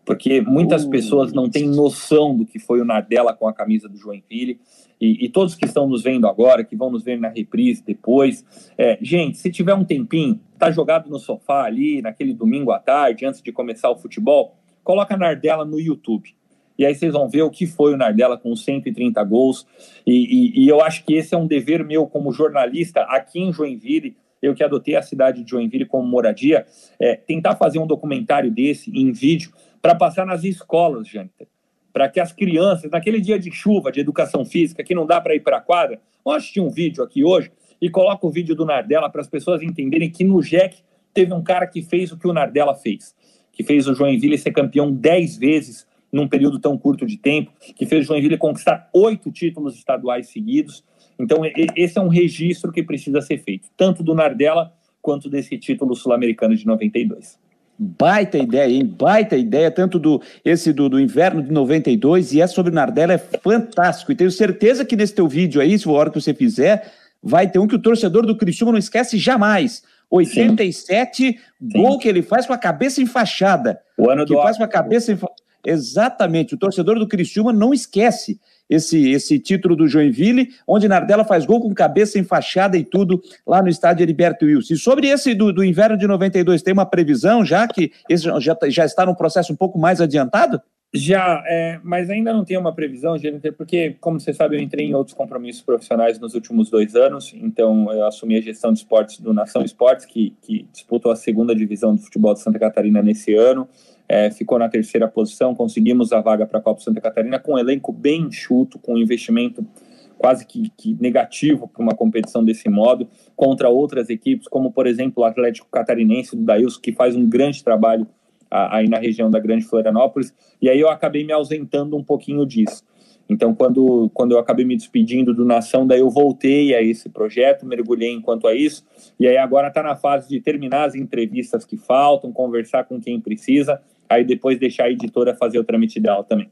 porque muitas uh, pessoas não têm noção do que foi o Nardella com a camisa do Joinville, e, e, todos que estão nos vendo agora, que vão nos ver na reprise depois, é, gente, se tiver um tempinho, tá jogado no sofá ali, naquele domingo à tarde, antes de começar o futebol, coloca Nardella no YouTube. E aí vocês vão ver o que foi o Nardella com 130 gols, e, e, e eu acho que esse é um dever meu como jornalista aqui em Joinville, eu que adotei a cidade de Joinville como moradia, é, tentar fazer um documentário desse em vídeo, para passar nas escolas, gente. Para que as crianças, naquele dia de chuva, de educação física, que não dá para ir para a quadra, vamos assistir um vídeo aqui hoje e coloca o vídeo do Nardella para as pessoas entenderem que no JEC teve um cara que fez o que o Nardella fez, que fez o Joinville ser campeão dez vezes num período tão curto de tempo, que fez o Joinville conquistar oito títulos estaduais seguidos. Então, esse é um registro que precisa ser feito, tanto do Nardella quanto desse título sul-americano de 92. Baita ideia, hein? Baita ideia, tanto do esse do, do inverno de 92 e essa sobre Nardella é fantástico. E tenho certeza que nesse teu vídeo aí, se for a hora que você fizer, vai ter um que o torcedor do Criciúma não esquece jamais. 87, Sim. gol Sim. que ele faz com a cabeça enfaixada. O ano que do faz com a cabeça enfaixada. Exatamente, o torcedor do Criciúma não esquece esse, esse título do Joinville, onde Nardella faz gol com cabeça enfaixada e tudo lá no estádio Heriberto Wilson. E sobre esse do, do inverno de 92, tem uma previsão já que esse já, já está num processo um pouco mais adiantado? Já, é, mas ainda não tem uma previsão, Jennifer, porque, como você sabe, eu entrei em outros compromissos profissionais nos últimos dois anos, então eu assumi a gestão de esportes do Nação Esportes, que, que disputou a segunda divisão do futebol de Santa Catarina nesse ano é, ficou na terceira posição, conseguimos a vaga para a Copa Santa Catarina com um elenco bem enxuto, com um investimento quase que, que negativo para uma competição desse modo, contra outras equipes, como por exemplo o Atlético Catarinense do Daílson, que faz um grande trabalho aí na região da Grande Florianópolis, e aí eu acabei me ausentando um pouquinho disso. Então, quando, quando eu acabei me despedindo do Nação, daí eu voltei a esse projeto, mergulhei enquanto a isso, e aí agora está na fase de terminar as entrevistas que faltam, conversar com quem precisa, aí depois deixar a editora fazer o trâmite dela também.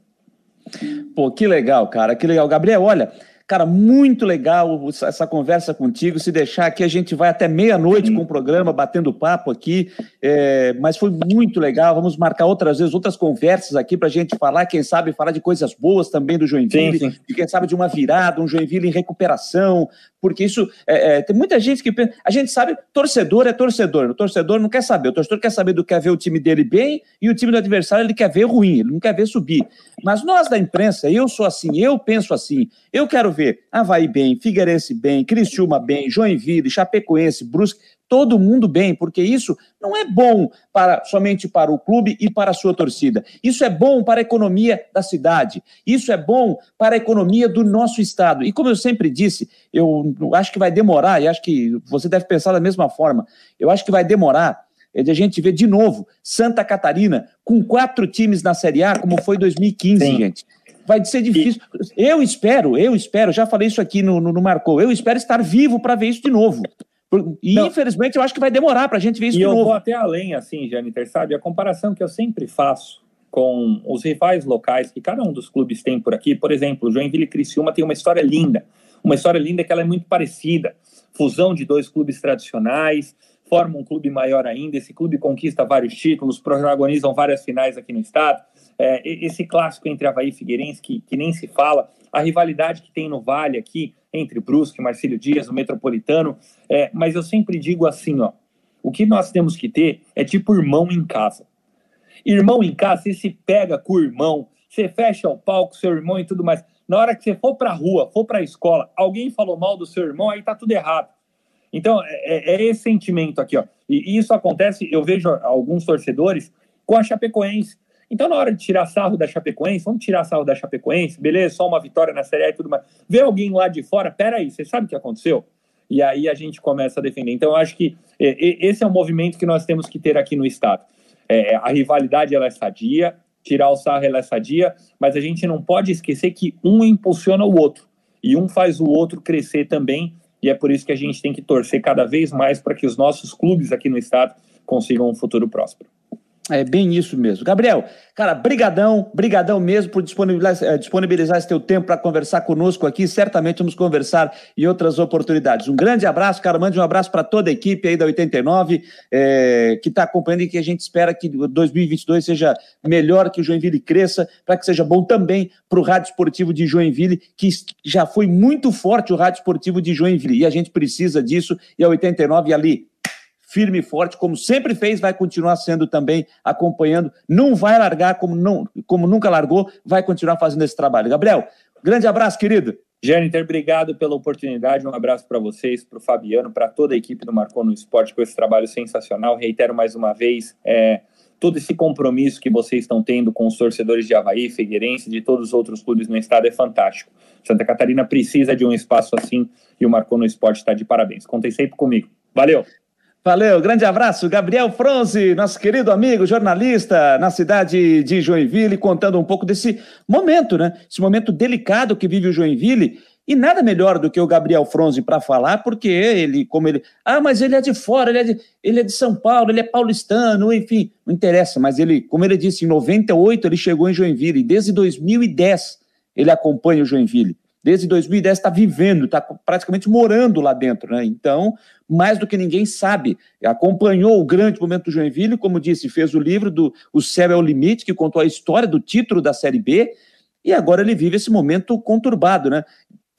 Pô, que legal, cara, que legal. Gabriel, olha, Cara, muito legal essa conversa contigo. Se deixar aqui, a gente vai até meia-noite com o programa, batendo papo aqui. É, mas foi muito legal. Vamos marcar outras vezes, outras conversas aqui para a gente falar, quem sabe, falar de coisas boas também do Joinville. Sim, sim. E quem sabe de uma virada, um Joinville em recuperação. Porque isso. É, é, tem muita gente que pensa. A gente sabe, torcedor é torcedor. O torcedor não quer saber. O torcedor quer saber do que quer ver o time dele bem e o time do adversário ele quer ver ruim, ele não quer ver subir. Mas nós da imprensa, eu sou assim, eu penso assim. Eu quero ver ver Havaí bem, Figueirense bem, Criciúma bem, Joinville, Chapecoense, Brusque, todo mundo bem, porque isso não é bom para somente para o clube e para a sua torcida. Isso é bom para a economia da cidade. Isso é bom para a economia do nosso estado. E como eu sempre disse, eu acho que vai demorar, e acho que você deve pensar da mesma forma. Eu acho que vai demorar é de a gente ver de novo Santa Catarina com quatro times na Série A, como foi 2015, Sim. gente. Vai ser difícil. Eu espero, eu espero, já falei isso aqui no, no, no Marcou, eu espero estar vivo para ver isso de novo. E Não. infelizmente eu acho que vai demorar para a gente ver isso e de novo. E eu vou até além, assim, Jâniter, sabe? A comparação que eu sempre faço com os rivais locais que cada um dos clubes tem por aqui. Por exemplo, Joinville e Criciúma tem uma história linda. Uma história linda que ela é muito parecida. Fusão de dois clubes tradicionais, forma um clube maior ainda. Esse clube conquista vários títulos, protagonizam várias finais aqui no estado. É, esse clássico entre Havaí e Figueirense, que, que nem se fala, a rivalidade que tem no Vale aqui, entre Brusque e Marcílio Dias, o Metropolitano. É, mas eu sempre digo assim, ó, o que nós temos que ter é tipo irmão em casa. Irmão em casa, você se pega com o irmão, você fecha o palco, seu irmão e tudo mais. Na hora que você for para a rua, for para a escola, alguém falou mal do seu irmão, aí tá tudo errado. Então, é, é, é esse sentimento aqui, ó. E isso acontece, eu vejo alguns torcedores com a Chapecoense. Então, na hora de tirar sarro da Chapecoense, vamos tirar sarro da Chapecoense, beleza, só uma vitória na Série A e tudo mais. Vê alguém lá de fora, peraí, você sabe o que aconteceu? E aí a gente começa a defender. Então, eu acho que esse é um movimento que nós temos que ter aqui no Estado. É, a rivalidade ela é sadia, tirar o sarro ela é sadia, mas a gente não pode esquecer que um impulsiona o outro e um faz o outro crescer também. E é por isso que a gente tem que torcer cada vez mais para que os nossos clubes aqui no estado consigam um futuro próspero. É bem isso mesmo. Gabriel, cara, brigadão, brigadão mesmo por disponibilizar, eh, disponibilizar esse teu tempo para conversar conosco aqui. Certamente vamos conversar em outras oportunidades. Um grande abraço, cara, mande um abraço para toda a equipe aí da 89 é, que está acompanhando e que a gente espera que 2022 seja melhor, que o Joinville cresça, para que seja bom também para o Rádio Esportivo de Joinville, que já foi muito forte o Rádio Esportivo de Joinville e a gente precisa disso. E a 89 ali firme e forte, como sempre fez, vai continuar sendo também acompanhando, não vai largar como, não, como nunca largou, vai continuar fazendo esse trabalho. Gabriel, grande abraço, querido. Jâniter, obrigado pela oportunidade. Um abraço para vocês, para o Fabiano, para toda a equipe do Marcou no Esporte com esse trabalho sensacional. Reitero mais uma vez é, todo esse compromisso que vocês estão tendo com os torcedores de Havaí, Figueirense, de todos os outros clubes no estado é fantástico. Santa Catarina precisa de um espaço assim e o Marcou no Esporte está de parabéns. Contem sempre comigo. Valeu! Valeu, grande abraço. Gabriel Fronzi, nosso querido amigo jornalista na cidade de Joinville, contando um pouco desse momento, né? Esse momento delicado que vive o Joinville. E nada melhor do que o Gabriel Fronzi para falar, porque ele, como ele. Ah, mas ele é de fora, ele é de, ele é de São Paulo, ele é paulistano, enfim, não interessa. Mas ele, como ele disse, em 98 ele chegou em Joinville, e desde 2010 ele acompanha o Joinville desde 2010 está vivendo, está praticamente morando lá dentro, né? Então, mais do que ninguém sabe, acompanhou o grande momento do Joinville, como disse, fez o livro do O Céu é o Limite, que contou a história do título da Série B, e agora ele vive esse momento conturbado, né?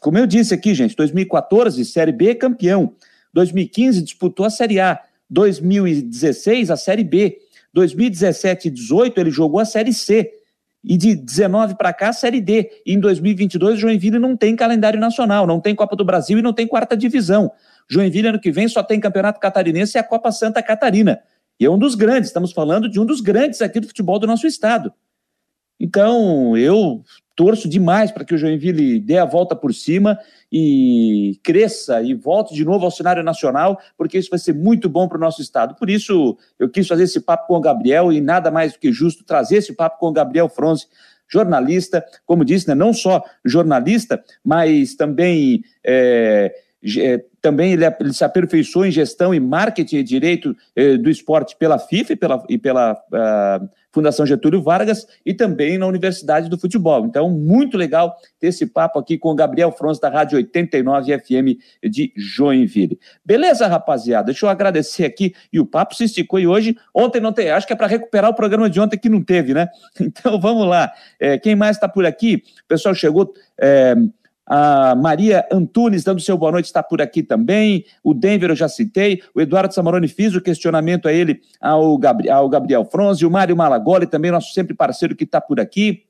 Como eu disse aqui, gente, 2014, Série B campeão, 2015 disputou a Série A, 2016 a Série B, 2017 e 18 ele jogou a Série C, e de 19 para cá, Série D. E em 2022, Joinville não tem calendário nacional, não tem Copa do Brasil e não tem quarta divisão. Joinville, ano que vem, só tem Campeonato Catarinense e a Copa Santa Catarina. E é um dos grandes, estamos falando de um dos grandes aqui do futebol do nosso estado. Então, eu torço demais para que o Joinville dê a volta por cima e cresça e volte de novo ao cenário nacional, porque isso vai ser muito bom para o nosso estado. Por isso, eu quis fazer esse papo com o Gabriel e nada mais do que justo trazer esse papo com o Gabriel Fronze, jornalista, como disse, né, não só jornalista, mas também. É, é, também ele, ele, se aperfeiçoou em gestão e marketing e direito é, do esporte pela FIFA e pela, e pela uh, Fundação Getúlio Vargas e também na Universidade do Futebol. Então, muito legal ter esse papo aqui com o Gabriel Fronz da Rádio 89 FM de Joinville. Beleza, rapaziada? Deixa eu agradecer aqui. E o papo se esticou e hoje, ontem não tem, acho que é para recuperar o programa de ontem que não teve, né? Então, vamos lá. É, quem mais está por aqui? O pessoal chegou. É, a Maria Antunes dando seu boa noite está por aqui também. O Denver eu já citei. O Eduardo Samaroni fiz o questionamento a ele, ao, Gabri ao Gabriel Fronzi. O Mário Malagoli também, nosso sempre parceiro que está por aqui.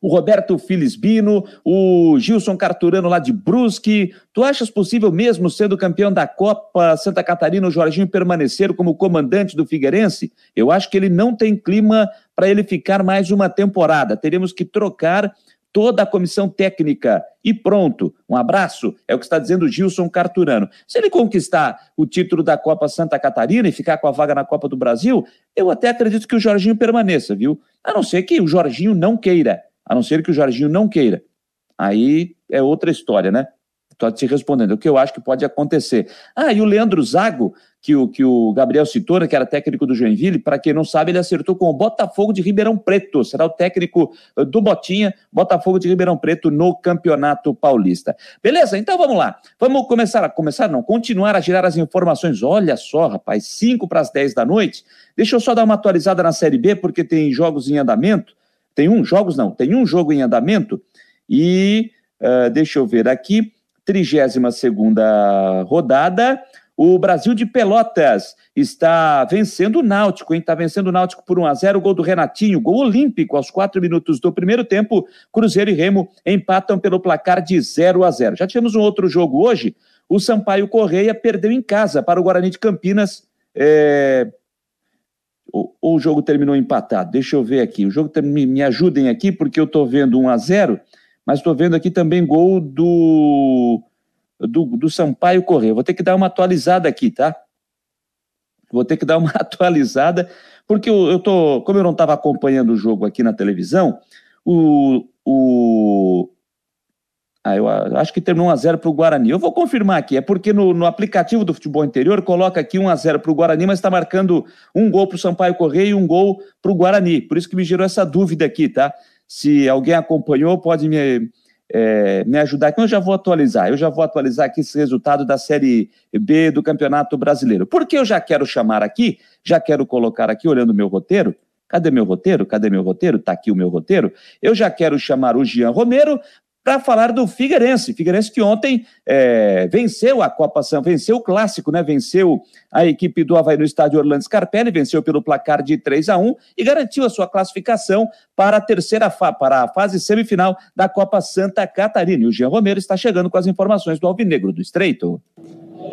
O Roberto Filisbino, o Gilson Carturano lá de Brusque. Tu achas possível, mesmo sendo campeão da Copa Santa Catarina, o Jorginho permanecer como comandante do Figueirense? Eu acho que ele não tem clima para ele ficar mais uma temporada. Teremos que trocar toda a comissão técnica e pronto. Um abraço, é o que está dizendo Gilson Carturano. Se ele conquistar o título da Copa Santa Catarina e ficar com a vaga na Copa do Brasil, eu até acredito que o Jorginho permaneça, viu? A não ser que o Jorginho não queira. A não ser que o Jorginho não queira. Aí é outra história, né? Estou te respondendo, o que eu acho que pode acontecer. Ah, e o Leandro Zago, que o, que o Gabriel citou, né, que era técnico do Joinville, para quem não sabe, ele acertou com o Botafogo de Ribeirão Preto, será o técnico eh, do Botinha, Botafogo de Ribeirão Preto no Campeonato Paulista. Beleza? Então vamos lá. Vamos começar a começar, não, continuar a girar as informações. Olha só, rapaz, 5 para as 10 da noite. Deixa eu só dar uma atualizada na Série B, porque tem jogos em andamento. Tem um, jogos não, tem um jogo em andamento. E uh, deixa eu ver aqui. 32 segunda rodada. O Brasil de Pelotas está vencendo o Náutico, hein? Está vencendo o Náutico por 1 a 0 gol do Renatinho, gol olímpico aos quatro minutos do primeiro tempo. Cruzeiro e Remo empatam pelo placar de 0 a 0 Já tivemos um outro jogo hoje. O Sampaio Correia perdeu em casa para o Guarani de Campinas. É... O, o jogo terminou empatado. Deixa eu ver aqui. O jogo me, me ajudem aqui, porque eu estou vendo 1 a 0 mas estou vendo aqui também gol do, do, do Sampaio Correia. Vou ter que dar uma atualizada aqui, tá? Vou ter que dar uma atualizada, porque eu, eu tô, como eu não estava acompanhando o jogo aqui na televisão, o, o ah, eu acho que terminou 1x0 para o Guarani. Eu vou confirmar aqui, é porque no, no aplicativo do futebol interior coloca aqui 1x0 para o Guarani, mas está marcando um gol para o Sampaio Correia e um gol para o Guarani. Por isso que me gerou essa dúvida aqui, tá? Se alguém acompanhou, pode me, é, me ajudar aqui. Eu já vou atualizar. Eu já vou atualizar aqui esse resultado da Série B do Campeonato Brasileiro. Porque eu já quero chamar aqui, já quero colocar aqui, olhando o meu roteiro. Cadê meu roteiro? Cadê meu roteiro? Está aqui o meu roteiro. Eu já quero chamar o Jean Romero para falar do Figueirense. Figueirense que ontem é, venceu a Copa São, venceu o clássico, né? Venceu a equipe do Havaí no estádio Orlando Scarpelli, venceu pelo placar de 3 a 1 e garantiu a sua classificação para a terceira para a fase semifinal da Copa Santa Catarina. E o Jean Romero está chegando com as informações do Alvinegro do Estreito.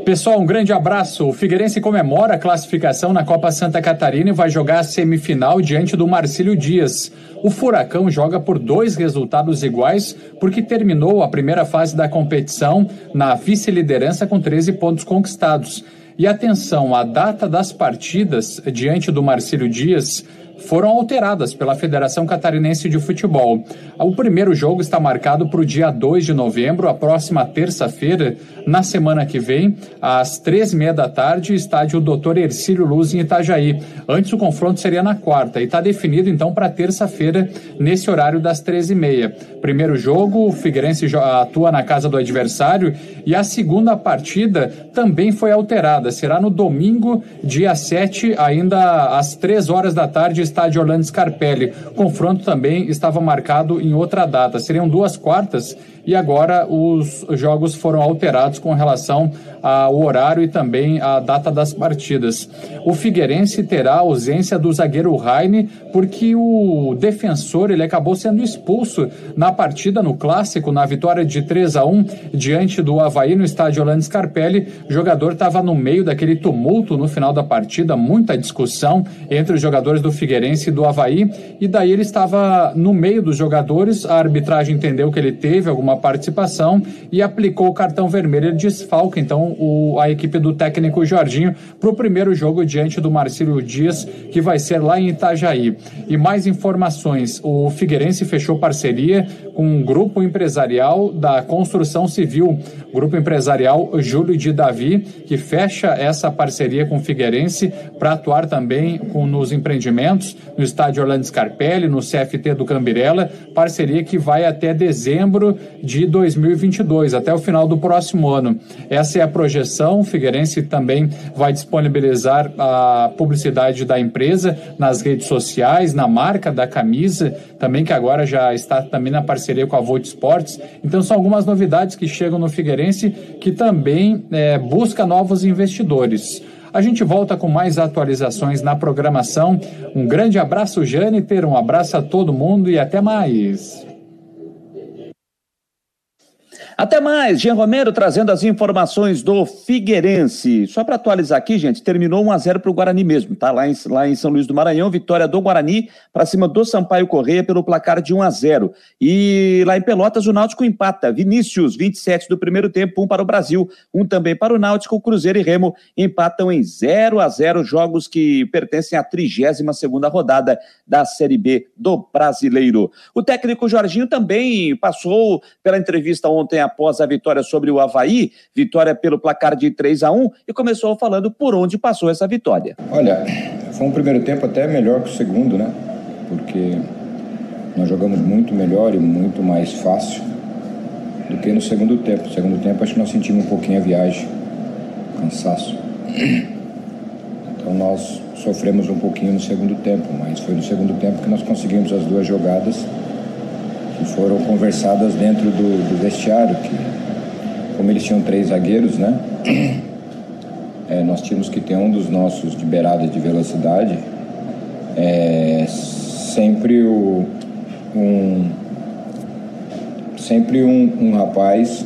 Pessoal, um grande abraço. O Figueirense comemora a classificação na Copa Santa Catarina e vai jogar a semifinal diante do Marcílio Dias. O Furacão joga por dois resultados iguais porque terminou a primeira fase da competição na vice-liderança com 13 pontos conquistados. E atenção, a data das partidas diante do Marcílio Dias foram alteradas pela Federação Catarinense de Futebol. O primeiro jogo está marcado para o dia 2 de novembro, a próxima terça-feira, na semana que vem, às três e meia da tarde, estádio Dr. Ercílio Luz em Itajaí. Antes o confronto seria na quarta e está definido então para terça-feira, nesse horário das três e meia. Primeiro jogo, o Figueirense atua na casa do adversário e a segunda partida também foi alterada. Será no domingo, dia 7, ainda às três horas da tarde, estádio Orlando Scarpelli. O confronto também estava marcado em outra data. Seriam duas quartas e agora os jogos foram alterados com relação ao horário e também à data das partidas. O Figueirense terá a ausência do zagueiro Raine, porque o defensor ele acabou sendo expulso na partida no clássico, na vitória de 3 a 1 diante do Havaí no estádio Orlando Scarpelli. O jogador estava no meio daquele tumulto no final da partida, muita discussão entre os jogadores do Figueirense e do Havaí, e daí ele estava no meio dos jogadores, a arbitragem entendeu que ele teve alguma participação e aplicou o cartão vermelho. Ele desfalca então o, a equipe do técnico Jorginho para o primeiro jogo diante do Marcílio Dias, que vai ser lá em Itajaí. E mais informações: o Figueirense fechou parceria com um grupo empresarial da construção civil, grupo empresarial Júlio de Davi, que fecha essa parceria com o Figueirense para atuar também com, nos empreendimentos no estádio Orlando Scarpelli, no CFT do Cambirela, parceria que vai até dezembro de 2022, até o final do próximo ano. Essa é a projeção. O Figueirense também vai disponibilizar a publicidade da empresa nas redes sociais, na marca da camisa, também que agora já está também na parceria com a Volt Sports. Então são algumas novidades que chegam no Figueirense que também é, busca novos investidores. A gente volta com mais atualizações na programação. Um grande abraço, Jâniter, um abraço a todo mundo e até mais. Até mais, Jean Romero trazendo as informações do Figueirense. Só para atualizar aqui, gente, terminou 1 a 0 para o Guarani mesmo, tá? Lá em, lá em São Luís do Maranhão, vitória do Guarani para cima do Sampaio Correia pelo placar de 1 a 0. E lá em Pelotas o Náutico empata. Vinícius, 27 do primeiro tempo, um para o Brasil, um também para o Náutico. Cruzeiro e Remo empatam em 0 a 0 jogos que pertencem à 32 segunda rodada da Série B do Brasileiro. O técnico Jorginho também passou pela entrevista ontem após a vitória sobre o Havaí, vitória pelo placar de 3 a 1 e começou falando por onde passou essa vitória. Olha, foi um primeiro tempo até melhor que o segundo, né? Porque nós jogamos muito melhor e muito mais fácil do que no segundo tempo. No segundo tempo acho que nós sentimos um pouquinho a viagem, cansaço. Então nós sofremos um pouquinho no segundo tempo, mas foi no segundo tempo que nós conseguimos as duas jogadas que foram conversadas dentro do, do vestiário, que como eles tinham três zagueiros, né? É, nós tínhamos que ter um dos nossos de beirada de velocidade, é, sempre o, um sempre um, um rapaz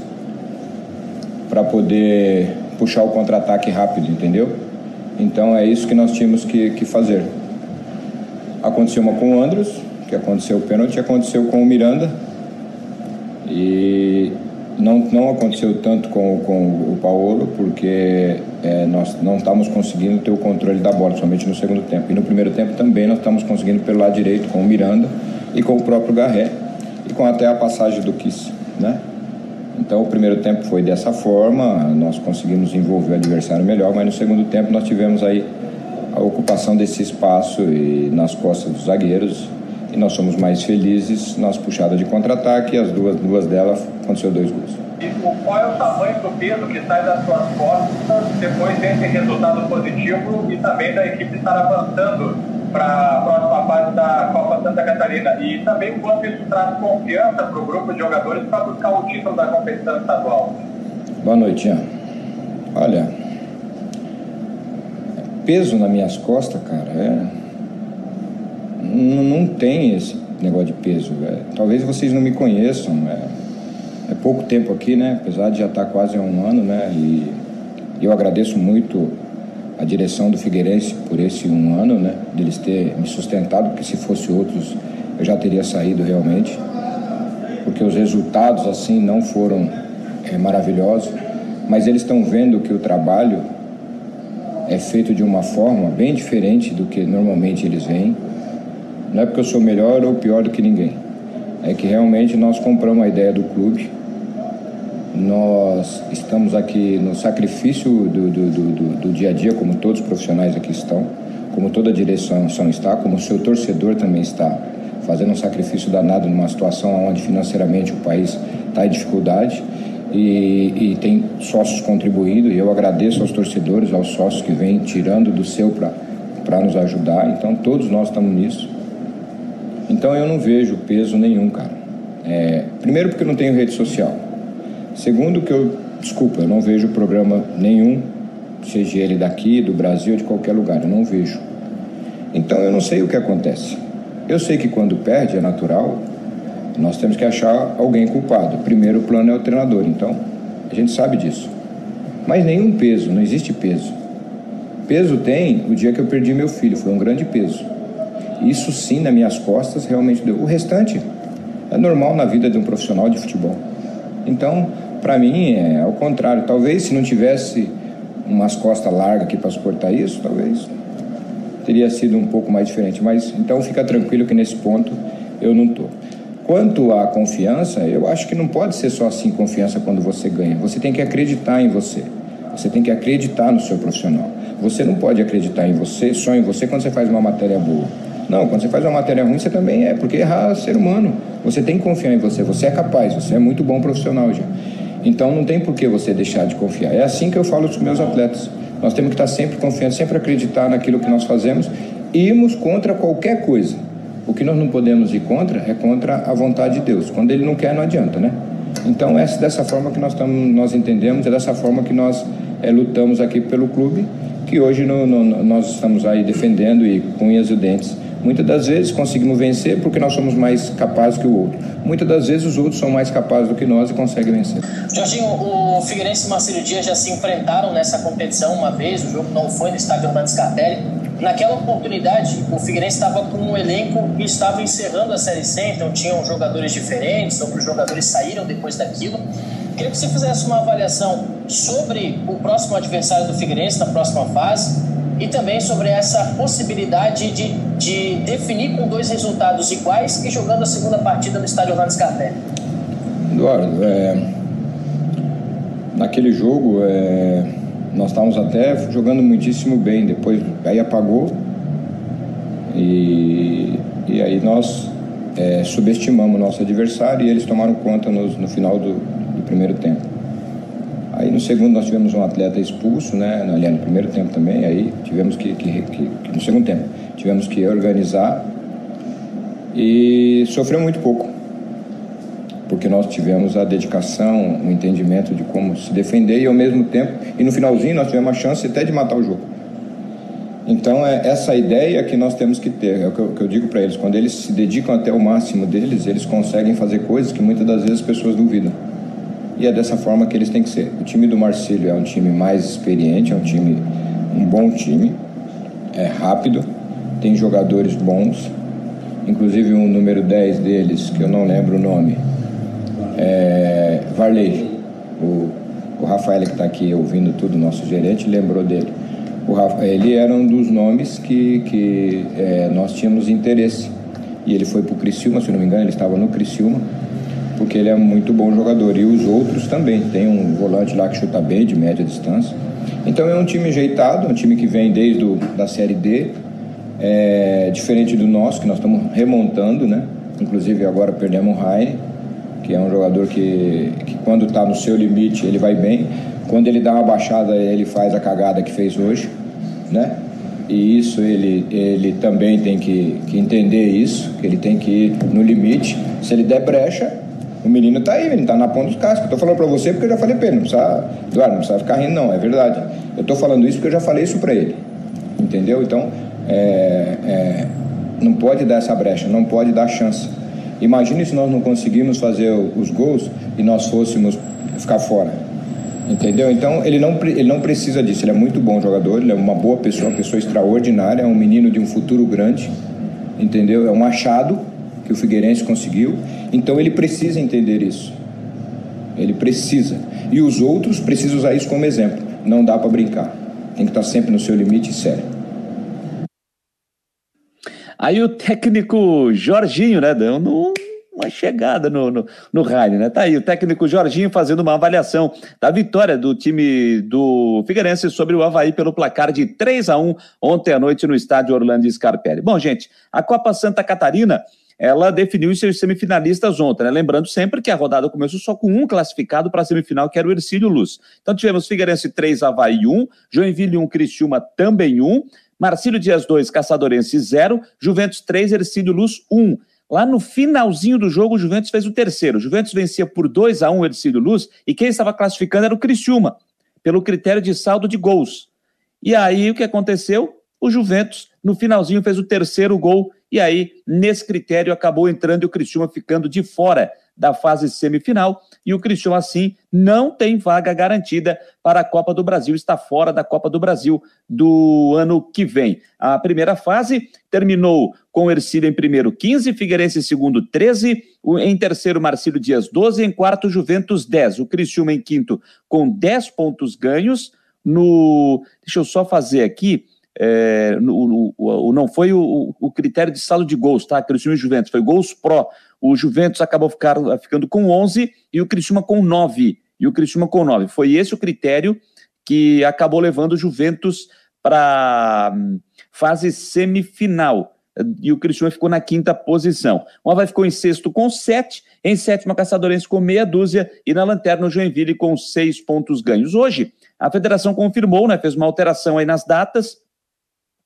para poder puxar o contra-ataque rápido, entendeu? Então é isso que nós tínhamos que, que fazer. Aconteceu uma com o Andros, que aconteceu o pênalti, aconteceu com o Miranda. E não, não aconteceu tanto com, com o Paulo, porque é, nós não estamos conseguindo ter o controle da bola, somente no segundo tempo. E no primeiro tempo também nós estamos conseguindo pelo lado direito com o Miranda e com o próprio Garré e com até a passagem do Kiss, né? Então o primeiro tempo foi dessa forma, nós conseguimos envolver o adversário melhor, mas no segundo tempo nós tivemos aí a ocupação desse espaço e nas costas dos zagueiros e nós somos mais felizes nas puxadas de contra-ataque, as duas, duas delas aconteceu dois gols. E qual é o tamanho do peso que sai das suas costas depois desse resultado positivo e também da equipe estar avançando para a próxima fase da Copa Santa Catarina? E também o quanto isso traz confiança para o grupo de jogadores para buscar o título da competição estadual? Boa noite, Ian. Olha, peso nas minhas costas, cara, é não, não tem esse negócio de peso. É, talvez vocês não me conheçam. É, é, pouco tempo aqui, né? Apesar de já estar quase há um ano, né? E eu agradeço muito a direção do Figueirense por esse um ano, né? Deles ter me sustentado, porque se fosse outros eu já teria saído realmente. Porque os resultados, assim, não foram é, maravilhosos. Mas eles estão vendo que o trabalho é feito de uma forma bem diferente do que normalmente eles veem não é porque eu sou melhor ou pior do que ninguém. É que realmente nós compramos a ideia do clube. Nós estamos aqui no sacrifício do, do, do, do dia a dia, como todos os profissionais aqui estão, como toda a direção está, como o seu torcedor também está, fazendo um sacrifício danado numa situação onde financeiramente o país está em dificuldade. E, e, tem sócios contribuindo, e eu agradeço aos torcedores, aos sócios que vêm tirando do seu para nos ajudar. Então, todos nós estamos nisso. Então eu não vejo peso nenhum, cara. É, primeiro porque eu não tenho rede social. Segundo que eu, desculpa, eu não vejo programa nenhum, seja ele daqui, do Brasil, de qualquer lugar, eu não vejo. Então eu não sei o que acontece. Eu sei que quando perde é natural, nós temos que achar alguém culpado. Primeiro plano é o treinador, então a gente sabe disso. Mas nenhum peso, não existe peso. Peso tem o dia que eu perdi meu filho, foi um grande peso. Isso sim, nas minhas costas, realmente deu. O restante é normal na vida de um profissional de futebol. Então, para mim, é ao contrário. Talvez se não tivesse umas costas largas aqui para suportar isso, talvez teria sido um pouco mais diferente. Mas então fica tranquilo que nesse ponto eu não tô. Quanto à confiança, eu acho que não pode ser só assim confiança quando você ganha. Você tem que acreditar em você. Você tem que acreditar no seu profissional. Você não pode acreditar em você, só em você quando você faz uma matéria boa. Não, quando você faz uma matéria ruim, você também é, porque errar é ser humano. Você tem que confiar em você, você é capaz, você é muito bom profissional já. Então não tem por que você deixar de confiar. É assim que eu falo dos meus atletas. Nós temos que estar sempre confiando, sempre acreditar naquilo que nós fazemos e irmos contra qualquer coisa. O que nós não podemos ir contra é contra a vontade de Deus. Quando ele não quer, não adianta, né? Então, é dessa forma que nós, estamos, nós entendemos, é dessa forma que nós é, lutamos aqui pelo clube, que hoje no, no, nós estamos aí defendendo e com unhas e dentes Muitas das vezes conseguimos vencer porque nós somos mais capazes que o outro. Muitas das vezes os outros são mais capazes do que nós e conseguem vencer. Jorginho, o Figueirense e o Marcelo Dias já se enfrentaram nessa competição uma vez, o jogo não foi no estádio Hernandes Scarpelli. Naquela oportunidade, o Figueirense estava com um elenco que estava encerrando a Série C, então tinham jogadores diferentes, outros jogadores saíram depois daquilo. Queria que você fizesse uma avaliação sobre o próximo adversário do Figueirense na próxima fase e também sobre essa possibilidade de, de definir com dois resultados iguais e jogando a segunda partida no estádio Hernandes Carpelli. Eduardo, é, naquele jogo é, nós estávamos até jogando muitíssimo bem, depois aí apagou e, e aí nós é, subestimamos o nosso adversário e eles tomaram conta no, no final do, do primeiro tempo. Aí no segundo nós tivemos um atleta expulso, né? No primeiro tempo também, aí tivemos que, que, que, que no segundo tempo, tivemos que organizar e sofreu muito pouco. Porque nós tivemos a dedicação, o entendimento de como se defender e ao mesmo tempo, e no finalzinho nós tivemos a chance até de matar o jogo. Então é essa ideia que nós temos que ter, é o que eu, que eu digo para eles, quando eles se dedicam até o máximo deles, eles conseguem fazer coisas que muitas das vezes as pessoas duvidam e é dessa forma que eles têm que ser. O time do Marcílio é um time mais experiente, é um time, um bom time, é rápido, tem jogadores bons, inclusive um número 10 deles, que eu não lembro o nome, é Varley. O, o Rafael que está aqui ouvindo tudo, nosso gerente, lembrou dele. O Rafa, ele era um dos nomes que, que é, nós tínhamos interesse. E ele foi para o Criciúma, se não me engano, ele estava no Criciúma porque ele é muito bom jogador. E os outros também. Tem um volante lá que chuta bem, de média distância. Então é um time ajeitado, um time que vem desde o, da Série D, é, diferente do nosso, que nós estamos remontando, né? Inclusive agora perdemos o Raine, que é um jogador que, que quando está no seu limite ele vai bem. Quando ele dá uma baixada ele faz a cagada que fez hoje, né? E isso ele, ele também tem que, que entender isso, que ele tem que ir no limite. Se ele der brecha, o menino tá aí, ele tá na ponta dos cascos. Eu tô falando pra você porque eu já falei pra ele, não precisa, Eduardo, não precisa ficar rindo, não, é verdade. Eu tô falando isso porque eu já falei isso pra ele. Entendeu? Então, é, é, não pode dar essa brecha, não pode dar chance. Imagine se nós não conseguimos fazer os gols e nós fôssemos ficar fora. Entendeu? Então ele não, ele não precisa disso. Ele é muito bom jogador, ele é uma boa pessoa, uma pessoa extraordinária, é um menino de um futuro grande. Entendeu? É um achado o Figueirense conseguiu. Então ele precisa entender isso. Ele precisa. E os outros precisam usar isso como exemplo. Não dá para brincar. Tem que estar sempre no seu limite sério. Aí o técnico Jorginho, né, dando uma chegada no, no, no né? Tá aí o técnico Jorginho fazendo uma avaliação da vitória do time do Figueirense sobre o Havaí pelo placar de 3 a 1 ontem à noite no estádio Orlando Scarpelli. Bom, gente, a Copa Santa Catarina ela definiu os seus semifinalistas ontem, né? Lembrando sempre que a rodada começou só com um classificado para a semifinal, que era o Ercílio Luz. Então tivemos Figueirense 3, Havaí 1, Joinville 1, Criciúma também 1, Marcílio Dias 2, Caçadorense 0, Juventus 3, Ercílio Luz 1. Lá no finalzinho do jogo, o Juventus fez o terceiro. O Juventus vencia por 2 a 1 o Ercílio Luz e quem estava classificando era o Criciúma, pelo critério de saldo de gols. E aí o que aconteceu? O Juventus, no finalzinho, fez o terceiro gol e aí, nesse critério, acabou entrando e o Criciúma ficando de fora da fase semifinal. E o Criciúma, assim, não tem vaga garantida para a Copa do Brasil, está fora da Copa do Brasil do ano que vem. A primeira fase terminou com o Ercílio em primeiro 15, Figueirense em segundo 13, em terceiro Marcílio Dias 12, em quarto Juventus 10. O Criciúma em quinto com 10 pontos ganhos. No, deixa eu só fazer aqui, é, o, não foi o, o, critério de saldo de gols, tá? Criciúma e Juventus, foi gols pró. O Juventus acabou ficar, ficando com 11 e o Criciúma com 9. E o Criciúma com 9. Foi esse o critério que acabou levando o Juventus para hum, fase semifinal. E o Criciúma ficou na quinta posição. O Havaí ficou em sexto com sete, em sétima Caçadorense com meia dúzia e na lanterna o Joinville com seis pontos ganhos. Hoje, a federação confirmou, né, fez uma alteração aí nas datas,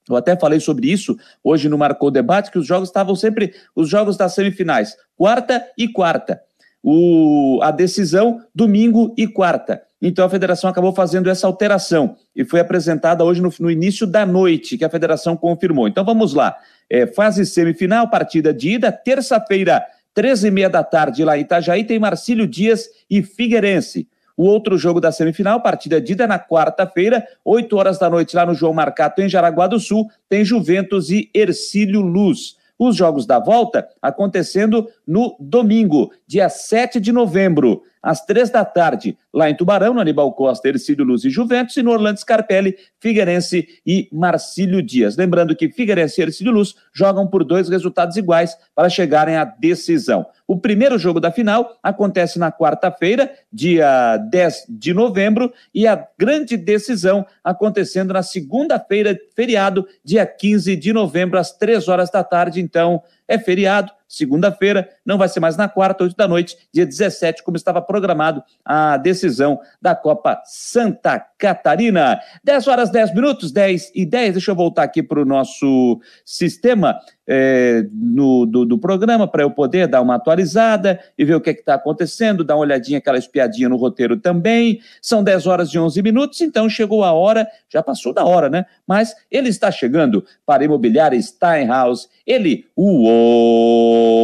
eu até falei sobre isso hoje no Marcou Debate, que os jogos estavam sempre, os jogos das semifinais, quarta e quarta. o, a decisão domingo e quarta. Então a federação acabou fazendo essa alteração e foi apresentada hoje no, no início da noite, que a federação confirmou. Então vamos lá. É, fase semifinal, partida de ida, terça-feira, 13h30 da tarde, lá em Itajaí, tem Marcílio Dias e Figueirense. O outro jogo da semifinal, partida de ida na quarta-feira, 8 horas da noite, lá no João Marcato, em Jaraguá do Sul, tem Juventus e Ercílio Luz. Os jogos da volta acontecendo no domingo, dia 7 de novembro às três da tarde, lá em Tubarão, no Aníbal Costa, Ercílio Luz e Juventus, e no Orlando Scarpelli, Figueirense e Marcílio Dias. Lembrando que Figueirense e Ercílio Luz jogam por dois resultados iguais para chegarem à decisão. O primeiro jogo da final acontece na quarta-feira, dia 10 de novembro, e a grande decisão acontecendo na segunda-feira, feriado, dia 15 de novembro, às três horas da tarde. Então, é feriado, segunda-feira, não vai ser mais na quarta, oito da noite, dia 17, como estava programado a decisão da Copa Santa Catarina. 10 horas, 10 minutos, 10 e 10. Deixa eu voltar aqui para o nosso sistema é, no, do, do programa para eu poder dar uma atualizada e ver o que é está acontecendo, dar uma olhadinha, aquela espiadinha no roteiro também. São 10 horas e 11 minutos, então chegou a hora, já passou da hora, né? Mas ele está chegando para a imobiliária Steinhaus, ele, o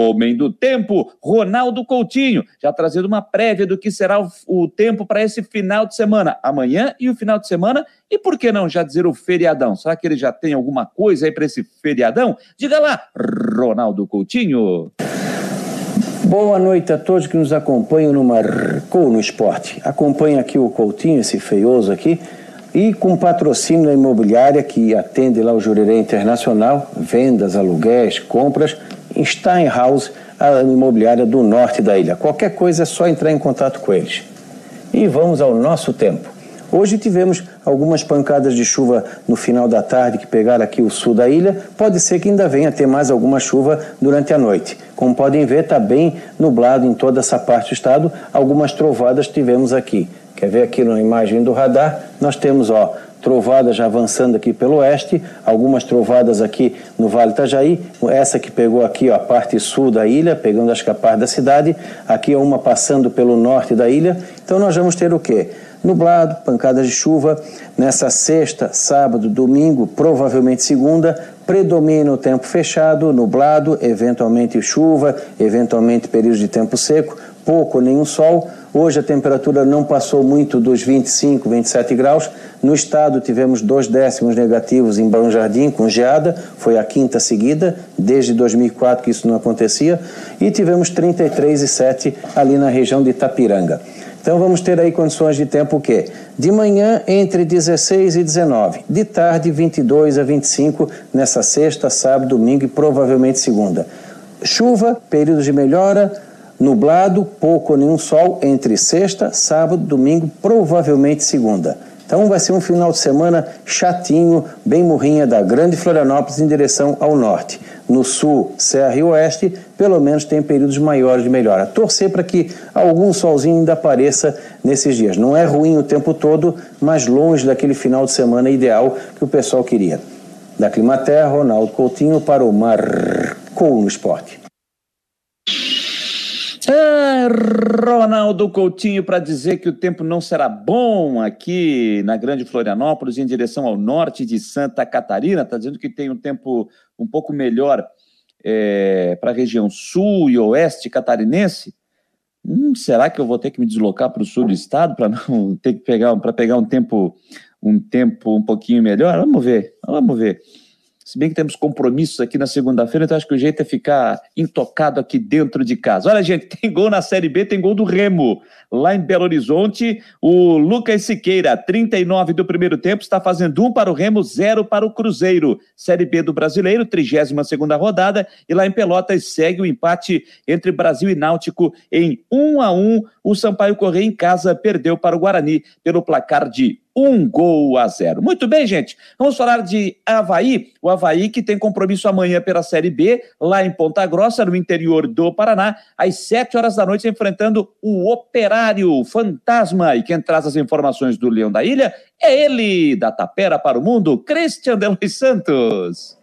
homem do tempo, Ronaldo Coutinho, já trazendo uma prévia do que será o, o tempo para esse final de semana, amanhã e o final de semana e por que não já dizer o feriadão? Será que ele já tem alguma coisa aí para esse feriadão? Diga lá, Ronaldo Coutinho. Boa noite a todos que nos acompanham no Marcou no Esporte. Acompanha aqui o Coutinho, esse feioso aqui, e com patrocínio da imobiliária que atende lá o Jurerê Internacional, vendas, aluguéis, compras, Steinhaus, a imobiliária do norte da ilha. Qualquer coisa é só entrar em contato com eles. E vamos ao nosso tempo. Hoje tivemos algumas pancadas de chuva no final da tarde que pegaram aqui o sul da ilha. Pode ser que ainda venha ter mais alguma chuva durante a noite. Como podem ver, está bem nublado em toda essa parte do estado. Algumas trovadas tivemos aqui. Quer ver aqui na imagem do radar? Nós temos, ó, trovadas já avançando aqui pelo oeste, algumas trovadas aqui no Vale Itajaí, essa que pegou aqui ó, a parte sul da ilha, pegando as capas da cidade, aqui uma passando pelo norte da ilha. Então nós vamos ter o quê? Nublado, pancadas de chuva. Nessa sexta, sábado, domingo, provavelmente segunda, predomina o tempo fechado, nublado, eventualmente chuva, eventualmente períodos de tempo seco, pouco ou nenhum sol. Hoje a temperatura não passou muito dos 25, 27 graus. No estado tivemos dois décimos negativos em Bom Jardim, com geada, foi a quinta seguida, desde 2004 que isso não acontecia. E tivemos 33,7 ali na região de Itapiranga. Então vamos ter aí condições de tempo o quê? De manhã entre 16 e 19, de tarde 22 a 25 nessa sexta, sábado, domingo e provavelmente segunda. Chuva, períodos de melhora, nublado, pouco ou nenhum sol entre sexta, sábado, domingo, provavelmente segunda. Então vai ser um final de semana chatinho, bem morrinha da Grande Florianópolis em direção ao norte no sul, serra e oeste, pelo menos tem períodos maiores de melhora. Torcer para que algum solzinho ainda apareça nesses dias. Não é ruim o tempo todo, mas longe daquele final de semana ideal que o pessoal queria. Da Climaterra, Ronaldo Coutinho para o Marcou no Esporte. Ah, Ronaldo Coutinho para dizer que o tempo não será bom aqui na Grande Florianópolis, em direção ao norte de Santa Catarina. Está dizendo que tem um tempo um pouco melhor é, para a região sul e oeste catarinense. Hum, será que eu vou ter que me deslocar para o sul do estado para não ter que pegar para pegar um tempo um tempo um pouquinho melhor? Vamos ver, vamos ver. Se bem que temos compromissos aqui na segunda-feira, então acho que o jeito é ficar intocado aqui dentro de casa. Olha, gente, tem gol na Série B, tem gol do Remo. Lá em Belo Horizonte, o Lucas Siqueira, 39 do primeiro tempo, está fazendo um para o Remo, zero para o Cruzeiro. Série B do Brasileiro, 32 segunda rodada. E lá em Pelotas segue o empate entre Brasil e Náutico em 1 a 1 O Sampaio Correia em casa perdeu para o Guarani pelo placar de um gol a zero. Muito bem, gente. Vamos falar de Havaí. O Havaí que tem compromisso amanhã pela Série B, lá em Ponta Grossa, no interior do Paraná, às sete horas da noite, enfrentando o Operário Fantasma. E quem traz as informações do Leão da Ilha é ele, da Tapera para o Mundo, Christian de Santos.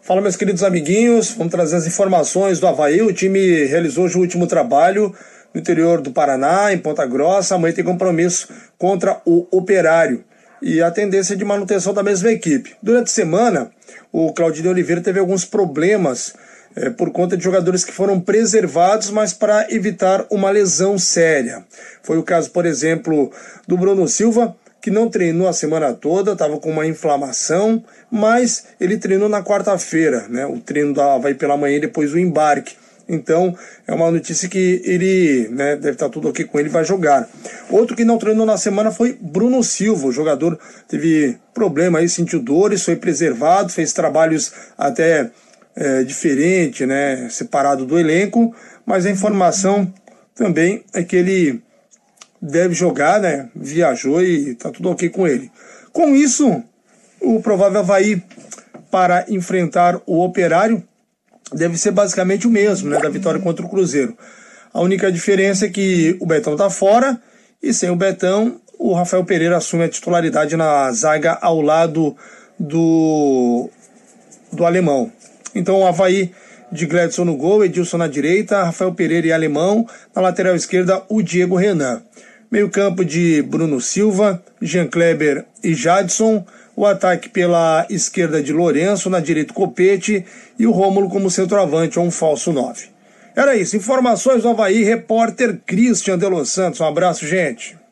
Fala, meus queridos amiguinhos. Vamos trazer as informações do Havaí. O time realizou hoje o último trabalho no interior do Paraná, em Ponta Grossa. Amanhã tem compromisso contra o Operário. E a tendência é de manutenção da mesma equipe. Durante a semana, o Claudinho Oliveira teve alguns problemas é, por conta de jogadores que foram preservados, mas para evitar uma lesão séria. Foi o caso, por exemplo, do Bruno Silva, que não treinou a semana toda, estava com uma inflamação, mas ele treinou na quarta-feira, né? O treino da vai pela manhã e depois o embarque. Então, é uma notícia que ele, né, deve estar tudo ok com ele, vai jogar. Outro que não treinou na semana foi Bruno Silva. O jogador teve problema aí, sentiu dores, foi preservado, fez trabalhos até é, diferente, né, separado do elenco, mas a informação também é que ele deve jogar, né? Viajou e tá tudo ok com ele. Com isso, o provável Havaí para enfrentar o Operário deve ser basicamente o mesmo, né? Da vitória contra o Cruzeiro. A única diferença é que o Betão tá fora e sem o Betão, o Rafael Pereira assume a titularidade na zaga ao lado do, do alemão. Então o Havaí de Gladson no gol, Edilson na direita, Rafael Pereira e Alemão, na lateral esquerda o Diego Renan. Meio campo de Bruno Silva, Jean Kleber e Jadson. O ataque pela esquerda de Lourenço, na direita Copete e o Rômulo como centroavante ou um falso 9. Era isso. Informações do Havaí, repórter Christian de Los Santos. Um abraço, gente.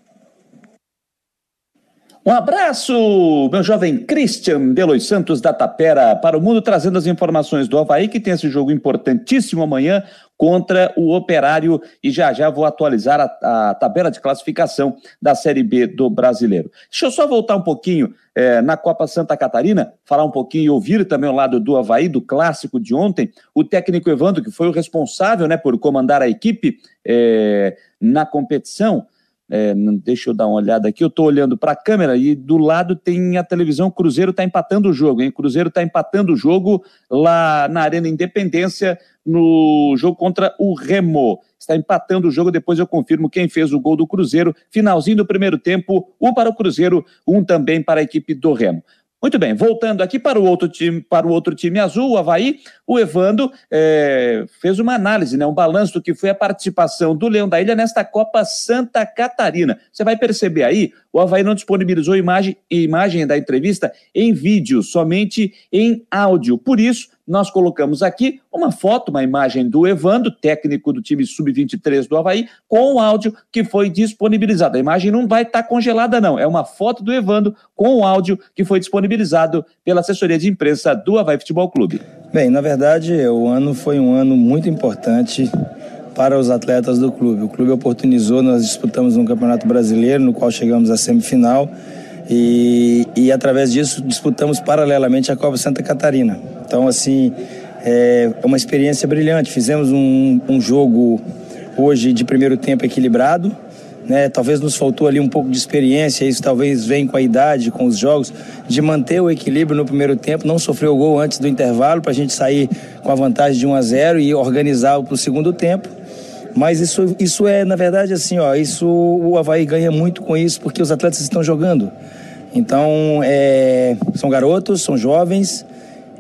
Um abraço, meu jovem Christian Delois Santos da Tapera, para o mundo, trazendo as informações do Havaí, que tem esse jogo importantíssimo amanhã contra o Operário. E já já vou atualizar a, a tabela de classificação da Série B do Brasileiro. Deixa eu só voltar um pouquinho é, na Copa Santa Catarina, falar um pouquinho e ouvir também o lado do Havaí, do clássico de ontem. O técnico Evandro, que foi o responsável né, por comandar a equipe é, na competição. É, deixa eu dar uma olhada aqui. Eu estou olhando para a câmera e do lado tem a televisão. Cruzeiro está empatando o jogo, hein? Cruzeiro está empatando o jogo lá na Arena Independência, no jogo contra o Remo. Está empatando o jogo. Depois eu confirmo quem fez o gol do Cruzeiro. Finalzinho do primeiro tempo, um para o Cruzeiro, um também para a equipe do Remo. Muito bem, voltando aqui para o outro time, para o outro time azul, o Havaí, o Evando é, fez uma análise, né, um balanço do que foi a participação do Leão da Ilha nesta Copa Santa Catarina. Você vai perceber aí, o Havaí não disponibilizou imagem, imagem da entrevista em vídeo, somente em áudio. Por isso, nós colocamos aqui uma foto, uma imagem do Evando, técnico do time sub-23 do Havaí, com o áudio que foi disponibilizado. A imagem não vai estar tá congelada, não. É uma foto do Evando com o áudio que foi disponibilizado pela assessoria de imprensa do Havaí Futebol Clube. Bem, na verdade, o ano foi um ano muito importante para os atletas do clube. O clube oportunizou, nós disputamos um campeonato brasileiro, no qual chegamos à semifinal. E, e através disso disputamos paralelamente a Copa Santa Catarina. Então, assim, é uma experiência brilhante. Fizemos um, um jogo hoje de primeiro tempo equilibrado, né? Talvez nos faltou ali um pouco de experiência, isso talvez vem com a idade, com os jogos, de manter o equilíbrio no primeiro tempo, não sofrer o gol antes do intervalo para a gente sair com a vantagem de 1 a 0 e organizar para o segundo tempo. Mas isso, isso é, na verdade, assim, ó, isso o Havaí ganha muito com isso porque os atletas estão jogando. Então, é, são garotos, são jovens,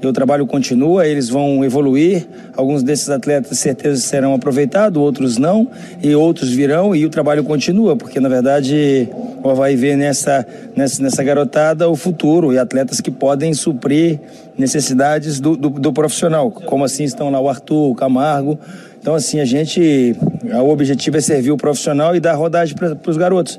e o trabalho continua, eles vão evoluir. Alguns desses atletas, certeza, serão aproveitados, outros não, e outros virão, e o trabalho continua, porque na verdade o Havaí vê nessa, nessa, nessa garotada o futuro e atletas que podem suprir necessidades do, do, do profissional, como assim estão lá o Arthur, o Camargo. Então, assim, a gente. O objetivo é servir o profissional e dar rodagem para os garotos.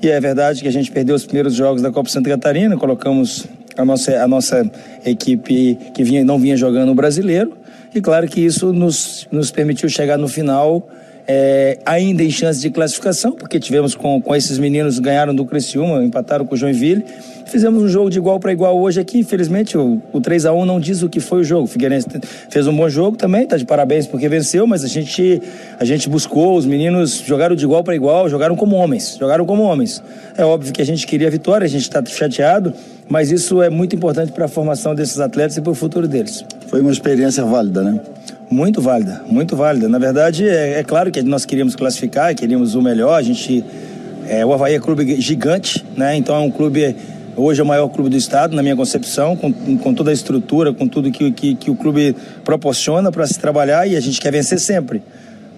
E é verdade que a gente perdeu os primeiros jogos da Copa Santa Catarina, colocamos a nossa, a nossa equipe que vinha, não vinha jogando o brasileiro. E claro que isso nos, nos permitiu chegar no final é, ainda em chance de classificação, porque tivemos com, com esses meninos, ganharam do Criciúma, empataram com o Joinville. Fizemos um jogo de igual para igual hoje aqui. Infelizmente, o, o 3 a 1 não diz o que foi o jogo. O Figueirense fez um bom jogo também, tá de parabéns porque venceu, mas a gente, a gente buscou, os meninos jogaram de igual para igual, jogaram como homens. Jogaram como homens. É óbvio que a gente queria a vitória, a gente está chateado, mas isso é muito importante para a formação desses atletas e para o futuro deles. Foi uma experiência válida, né? Muito válida, muito válida. Na verdade, é, é, claro que nós queríamos classificar, queríamos o melhor. A gente, é, o Havaí é um clube gigante, né? Então é um clube Hoje é o maior clube do estado, na minha concepção, com, com toda a estrutura, com tudo que, que, que o clube proporciona para se trabalhar e a gente quer vencer sempre.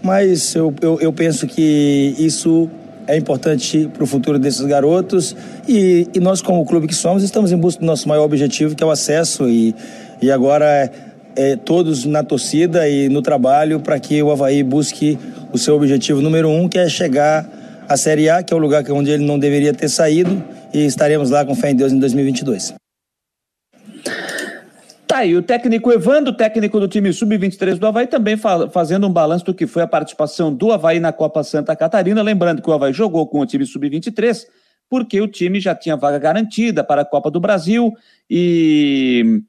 Mas eu, eu, eu penso que isso é importante para o futuro desses garotos e, e, nós, como clube que somos, estamos em busca do nosso maior objetivo, que é o acesso e, e agora é, é todos na torcida e no trabalho para que o Havaí busque o seu objetivo número um, que é chegar à Série A, que é o lugar onde ele não deveria ter saído e estaremos lá com fé em Deus em 2022. Tá aí, o técnico Evandro, técnico do time Sub-23 do Havaí, também fa fazendo um balanço do que foi a participação do Havaí na Copa Santa Catarina. Lembrando que o Havaí jogou com o time Sub-23, porque o time já tinha vaga garantida para a Copa do Brasil e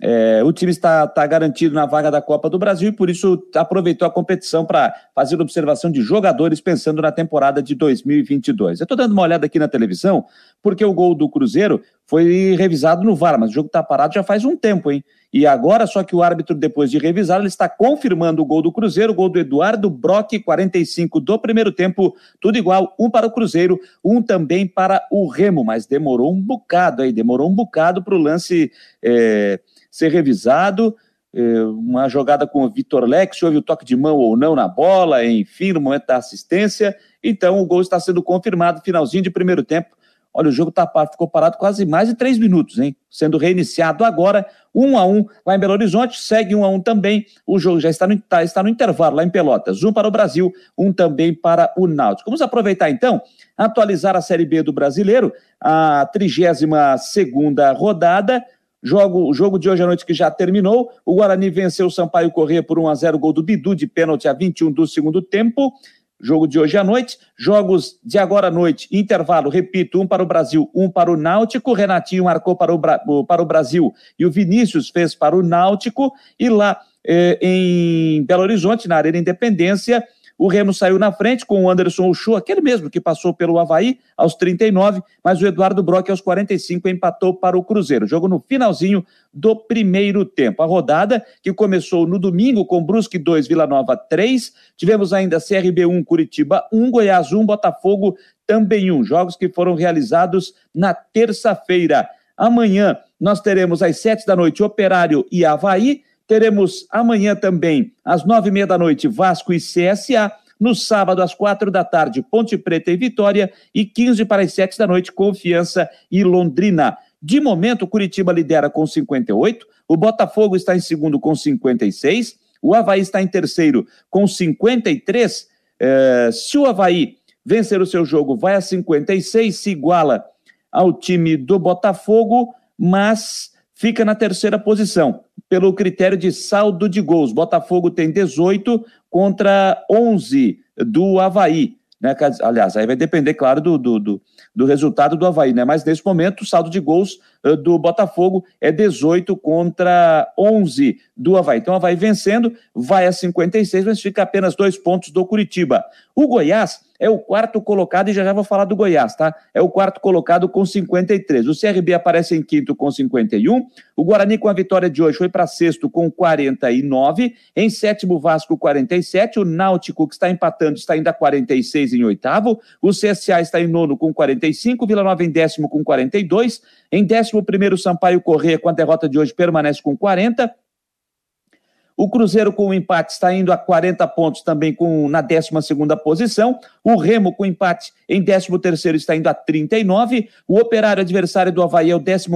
é, o time está, está garantido na vaga da Copa do Brasil e por isso aproveitou a competição para fazer observação de jogadores pensando na temporada de 2022. Eu estou dando uma olhada aqui na televisão porque o gol do Cruzeiro foi revisado no VAR, mas o jogo está parado já faz um tempo, hein? E agora, só que o árbitro, depois de revisar, ele está confirmando o gol do Cruzeiro, o gol do Eduardo Brock, 45 do primeiro tempo, tudo igual, um para o Cruzeiro, um também para o Remo, mas demorou um bocado aí, demorou um bocado para o lance. É ser revisado. É, uma jogada com o Vitor Lex, houve o toque de mão ou não na bola, enfim, no momento da assistência. Então, o gol está sendo confirmado, finalzinho de primeiro tempo. Olha, o jogo tá, ficou parado quase mais de três minutos, hein? Sendo reiniciado agora, um a um lá em Belo Horizonte, segue um a um também. O jogo já está no, tá, está no intervalo lá em Pelotas. Um para o Brasil, um também para o Náutico. Vamos aproveitar então, atualizar a Série B do Brasileiro, a 32 segunda rodada. Jogo, o jogo de hoje à noite que já terminou. O Guarani venceu o Sampaio Corrêa por 1 a 0 gol do Bidu de pênalti a 21 do segundo tempo. Jogo de hoje à noite. Jogos de agora à noite. Intervalo, repito, um para o Brasil, um para o Náutico. Renatinho marcou para o, para o Brasil e o Vinícius fez para o Náutico. E lá eh, em Belo Horizonte, na Arena Independência, o Remo saiu na frente com o Anderson Uchoa, aquele mesmo que passou pelo Havaí aos 39, mas o Eduardo Brock aos 45 empatou para o Cruzeiro. Jogo no finalzinho do primeiro tempo. A rodada que começou no domingo com Brusque 2, Vila Nova 3. Tivemos ainda CRB 1, Curitiba 1, Goiás 1, Botafogo também 1. Jogos que foram realizados na terça-feira. Amanhã nós teremos às sete da noite Operário e Havaí. Teremos amanhã também, às nove e meia da noite, Vasco e CSA. No sábado, às quatro da tarde, Ponte Preta e Vitória. E 15 para as sete da noite, Confiança e Londrina. De momento, Curitiba lidera com 58, o Botafogo está em segundo com 56, o Havaí está em terceiro com 53. É, se o Havaí vencer o seu jogo, vai a 56, se iguala ao time do Botafogo, mas fica na terceira posição, pelo critério de saldo de gols. Botafogo tem 18 contra 11 do Havaí. Né? Aliás, aí vai depender, claro, do, do, do, do resultado do Havaí, né? Mas nesse momento, o saldo de gols uh, do Botafogo é 18 contra 11 do Havaí. Então, o Havaí vencendo, vai a 56, mas fica apenas dois pontos do Curitiba. O Goiás é o quarto colocado, e já já vou falar do Goiás, tá? É o quarto colocado com 53. O CRB aparece em quinto com 51. O Guarani, com a vitória de hoje, foi para sexto com 49. Em sétimo, Vasco, 47. O Náutico, que está empatando, está ainda 46 em oitavo. O CSA está em nono com 45. Vila Nova em décimo com 42. Em décimo primeiro, Sampaio Corrêa, com a derrota de hoje, permanece com 40. O Cruzeiro com o empate está indo a 40 pontos também com na 12 posição. O Remo com empate em 13 está indo a 39. O Operário adversário do Havaí é o 14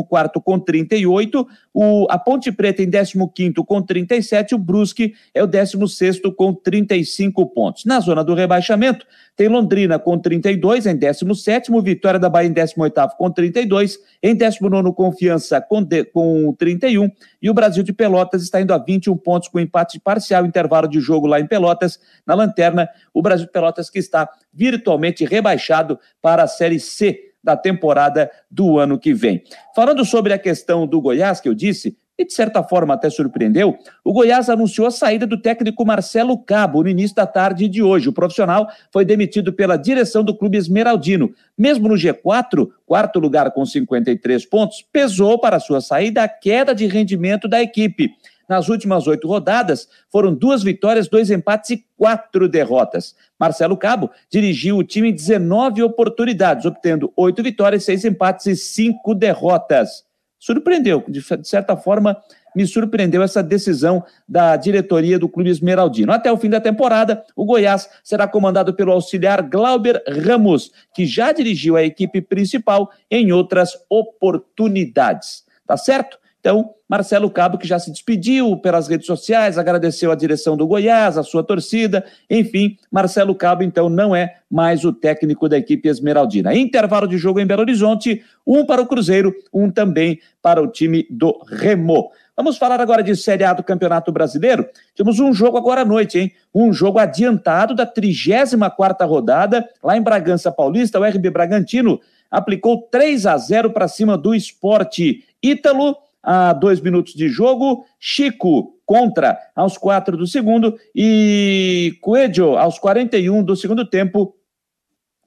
com 38. O, a Ponte Preta em 15 com 37. O Brusque é o 16 com 35 pontos. Na zona do rebaixamento, tem Londrina com 32 em 17, Vitória da Bahia em 18 com 32, em 19 Confiança com, de, com 31 e o Brasil de Pelotas está indo a 21 pontos com empate parcial, intervalo de jogo lá em Pelotas, na lanterna, o Brasil Pelotas que está virtualmente rebaixado para a Série C da temporada do ano que vem. Falando sobre a questão do Goiás, que eu disse, e de certa forma até surpreendeu, o Goiás anunciou a saída do técnico Marcelo Cabo no início da tarde de hoje. O profissional foi demitido pela direção do clube esmeraldino. Mesmo no G4, quarto lugar com 53 pontos, pesou para sua saída a queda de rendimento da equipe. Nas últimas oito rodadas, foram duas vitórias, dois empates e quatro derrotas. Marcelo Cabo dirigiu o time em 19 oportunidades, obtendo oito vitórias, seis empates e cinco derrotas. Surpreendeu, de certa forma, me surpreendeu essa decisão da diretoria do Clube Esmeraldino. Até o fim da temporada, o Goiás será comandado pelo auxiliar Glauber Ramos, que já dirigiu a equipe principal em outras oportunidades. Tá certo? Então, Marcelo Cabo, que já se despediu pelas redes sociais, agradeceu a direção do Goiás, a sua torcida, enfim, Marcelo Cabo, então, não é mais o técnico da equipe esmeraldina. Intervalo de jogo em Belo Horizonte, um para o Cruzeiro, um também para o time do Remo. Vamos falar agora de Série A do Campeonato Brasileiro. Temos um jogo agora à noite, hein? Um jogo adiantado da 34ª rodada, lá em Bragança Paulista, o RB Bragantino aplicou 3 a 0 para cima do Esporte Ítalo a dois minutos de jogo, Chico contra aos quatro do segundo e Coelho aos 41 do segundo tempo.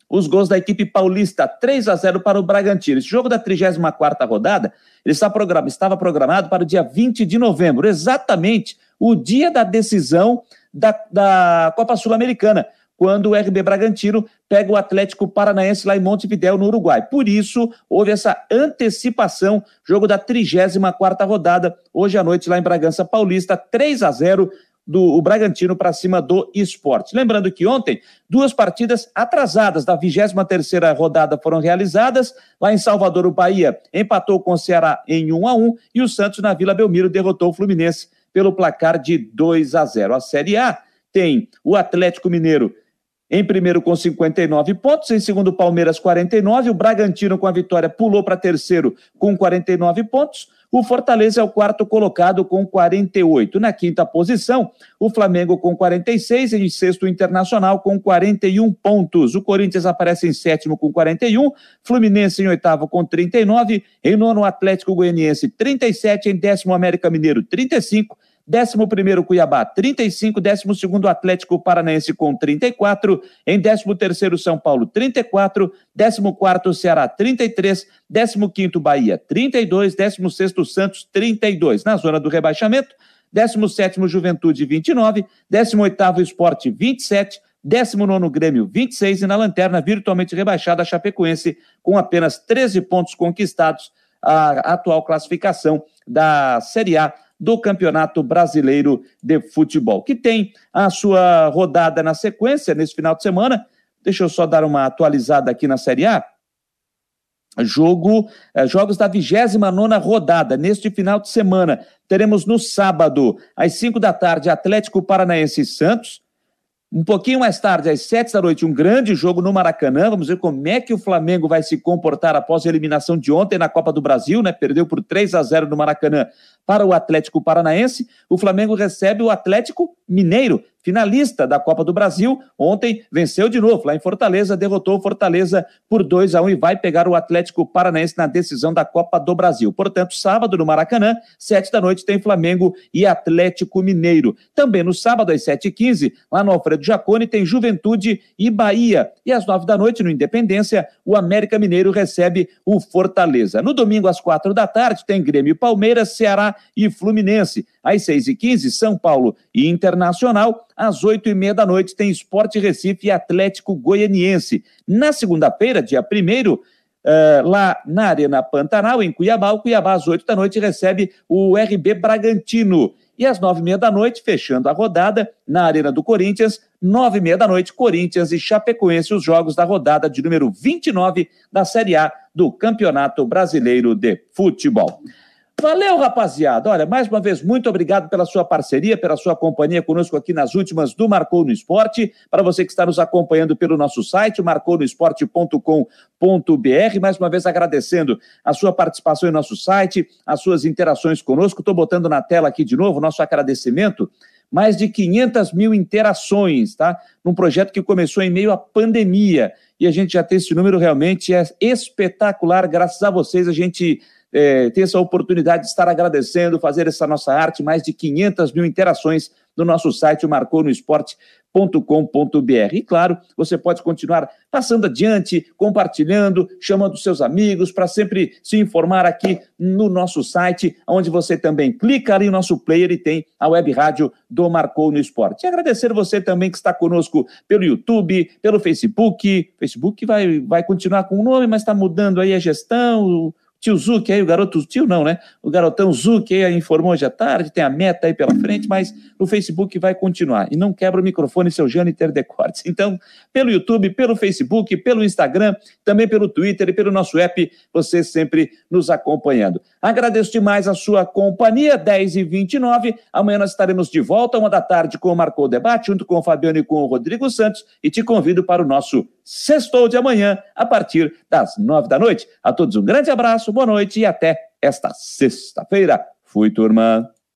Os gols da equipe paulista, 3 a 0 para o Bragantino. Esse jogo da 34ª rodada, ele estava programado para o dia 20 de novembro, exatamente o dia da decisão da, da Copa Sul-Americana quando o RB Bragantino pega o Atlético Paranaense lá em Montevidéu, no Uruguai. Por isso, houve essa antecipação, jogo da 34ª rodada, hoje à noite lá em Bragança Paulista, 3 a 0 do Bragantino para cima do esporte. Lembrando que ontem, duas partidas atrasadas da 23ª rodada foram realizadas. Lá em Salvador, o Bahia empatou com o Ceará em 1 a 1 e o Santos na Vila Belmiro derrotou o Fluminense pelo placar de 2 a 0. A Série A tem o Atlético Mineiro em primeiro com 59 pontos, em segundo Palmeiras 49, o Bragantino com a vitória pulou para terceiro com 49 pontos, o Fortaleza é o quarto colocado com 48. Na quinta posição, o Flamengo com 46, em sexto Internacional com 41 pontos. O Corinthians aparece em sétimo com 41, Fluminense em oitavo com 39, em nono Atlético Goianiense 37, em décimo América Mineiro 35, 11 Cuiabá, 35. 12 Atlético Paranaense com 34. Em 13 São Paulo, 34. 14 Ceará, 33. 15 Bahia, 32. 16 Santos, 32. Na zona do rebaixamento, 17 Juventude, 29. 18 Esporte, 27. 19 Grêmio, 26. E na lanterna, virtualmente rebaixada, a Chapecoense, com apenas 13 pontos conquistados, a atual classificação da Série A do Campeonato Brasileiro de Futebol, que tem a sua rodada na sequência nesse final de semana. Deixa eu só dar uma atualizada aqui na Série A. Jogo, eh, jogos da 29 rodada, neste final de semana. Teremos no sábado, às 5 da tarde, Atlético Paranaense e Santos. Um pouquinho mais tarde, às sete da noite, um grande jogo no Maracanã. Vamos ver como é que o Flamengo vai se comportar após a eliminação de ontem na Copa do Brasil, né? Perdeu por 3 a 0 no Maracanã para o Atlético Paranaense. O Flamengo recebe o Atlético Mineiro, finalista da Copa do Brasil. Ontem venceu de novo lá em Fortaleza, derrotou o Fortaleza por 2 a 1 e vai pegar o Atlético Paranaense na decisão da Copa do Brasil. Portanto, sábado no Maracanã, sete da noite tem Flamengo e Atlético Mineiro. Também no sábado às sete e quinze, lá no Alfredo Jaconi tem Juventude e Bahia. E às nove da noite no Independência, o América Mineiro recebe o Fortaleza. No domingo às quatro da tarde tem Grêmio Palmeiras, Ceará e Fluminense. Às 6h15, São Paulo e Internacional. Às 8h30 da noite tem Esporte Recife e Atlético Goianiense. Na segunda-feira, dia 1 Uh, lá na Arena Pantanal, em Cuiabá. O Cuiabá, às 8 da noite, recebe o RB Bragantino. E às nove e meia da noite, fechando a rodada, na Arena do Corinthians, nove e meia da noite, Corinthians e Chapecoense, os jogos da rodada de número 29 da Série A do Campeonato Brasileiro de Futebol. Valeu, rapaziada. Olha, mais uma vez, muito obrigado pela sua parceria, pela sua companhia conosco aqui nas últimas do Marcou no Esporte. Para você que está nos acompanhando pelo nosso site, marconosport.com.br. Mais uma vez, agradecendo a sua participação em nosso site, as suas interações conosco. Estou botando na tela aqui de novo nosso agradecimento. Mais de 500 mil interações, tá? Num projeto que começou em meio à pandemia. E a gente já tem esse número realmente é espetacular. Graças a vocês, a gente é, ter essa oportunidade de estar agradecendo, fazer essa nossa arte, mais de 500 mil interações no nosso site, marcou no esporte com.br. E claro, você pode continuar passando adiante, compartilhando, chamando seus amigos para sempre se informar aqui no nosso site, onde você também clica ali no nosso player e tem a web rádio do Marcou no Esporte. E agradecer você também que está conosco pelo YouTube, pelo Facebook. Facebook vai, vai continuar com o nome, mas está mudando aí a gestão, tio Zuc aí, o garoto, tio não, né? O garotão Zuc aí informou hoje à tarde, tem a meta aí pela frente, mas no Facebook vai continuar. E não quebra o microfone, seu Jâniter Decortes. Então, pelo YouTube, pelo Facebook, pelo Instagram, também pelo Twitter e pelo nosso app, você sempre nos acompanhando. Agradeço demais a sua companhia, 10 e 29 Amanhã nós estaremos de volta, uma da tarde, com o Marcou Debate, junto com o Fabiano e com o Rodrigo Santos, e te convido para o nosso sextou de amanhã, a partir das nove da noite. A todos um grande abraço, boa noite e até esta sexta-feira. Fui, turma.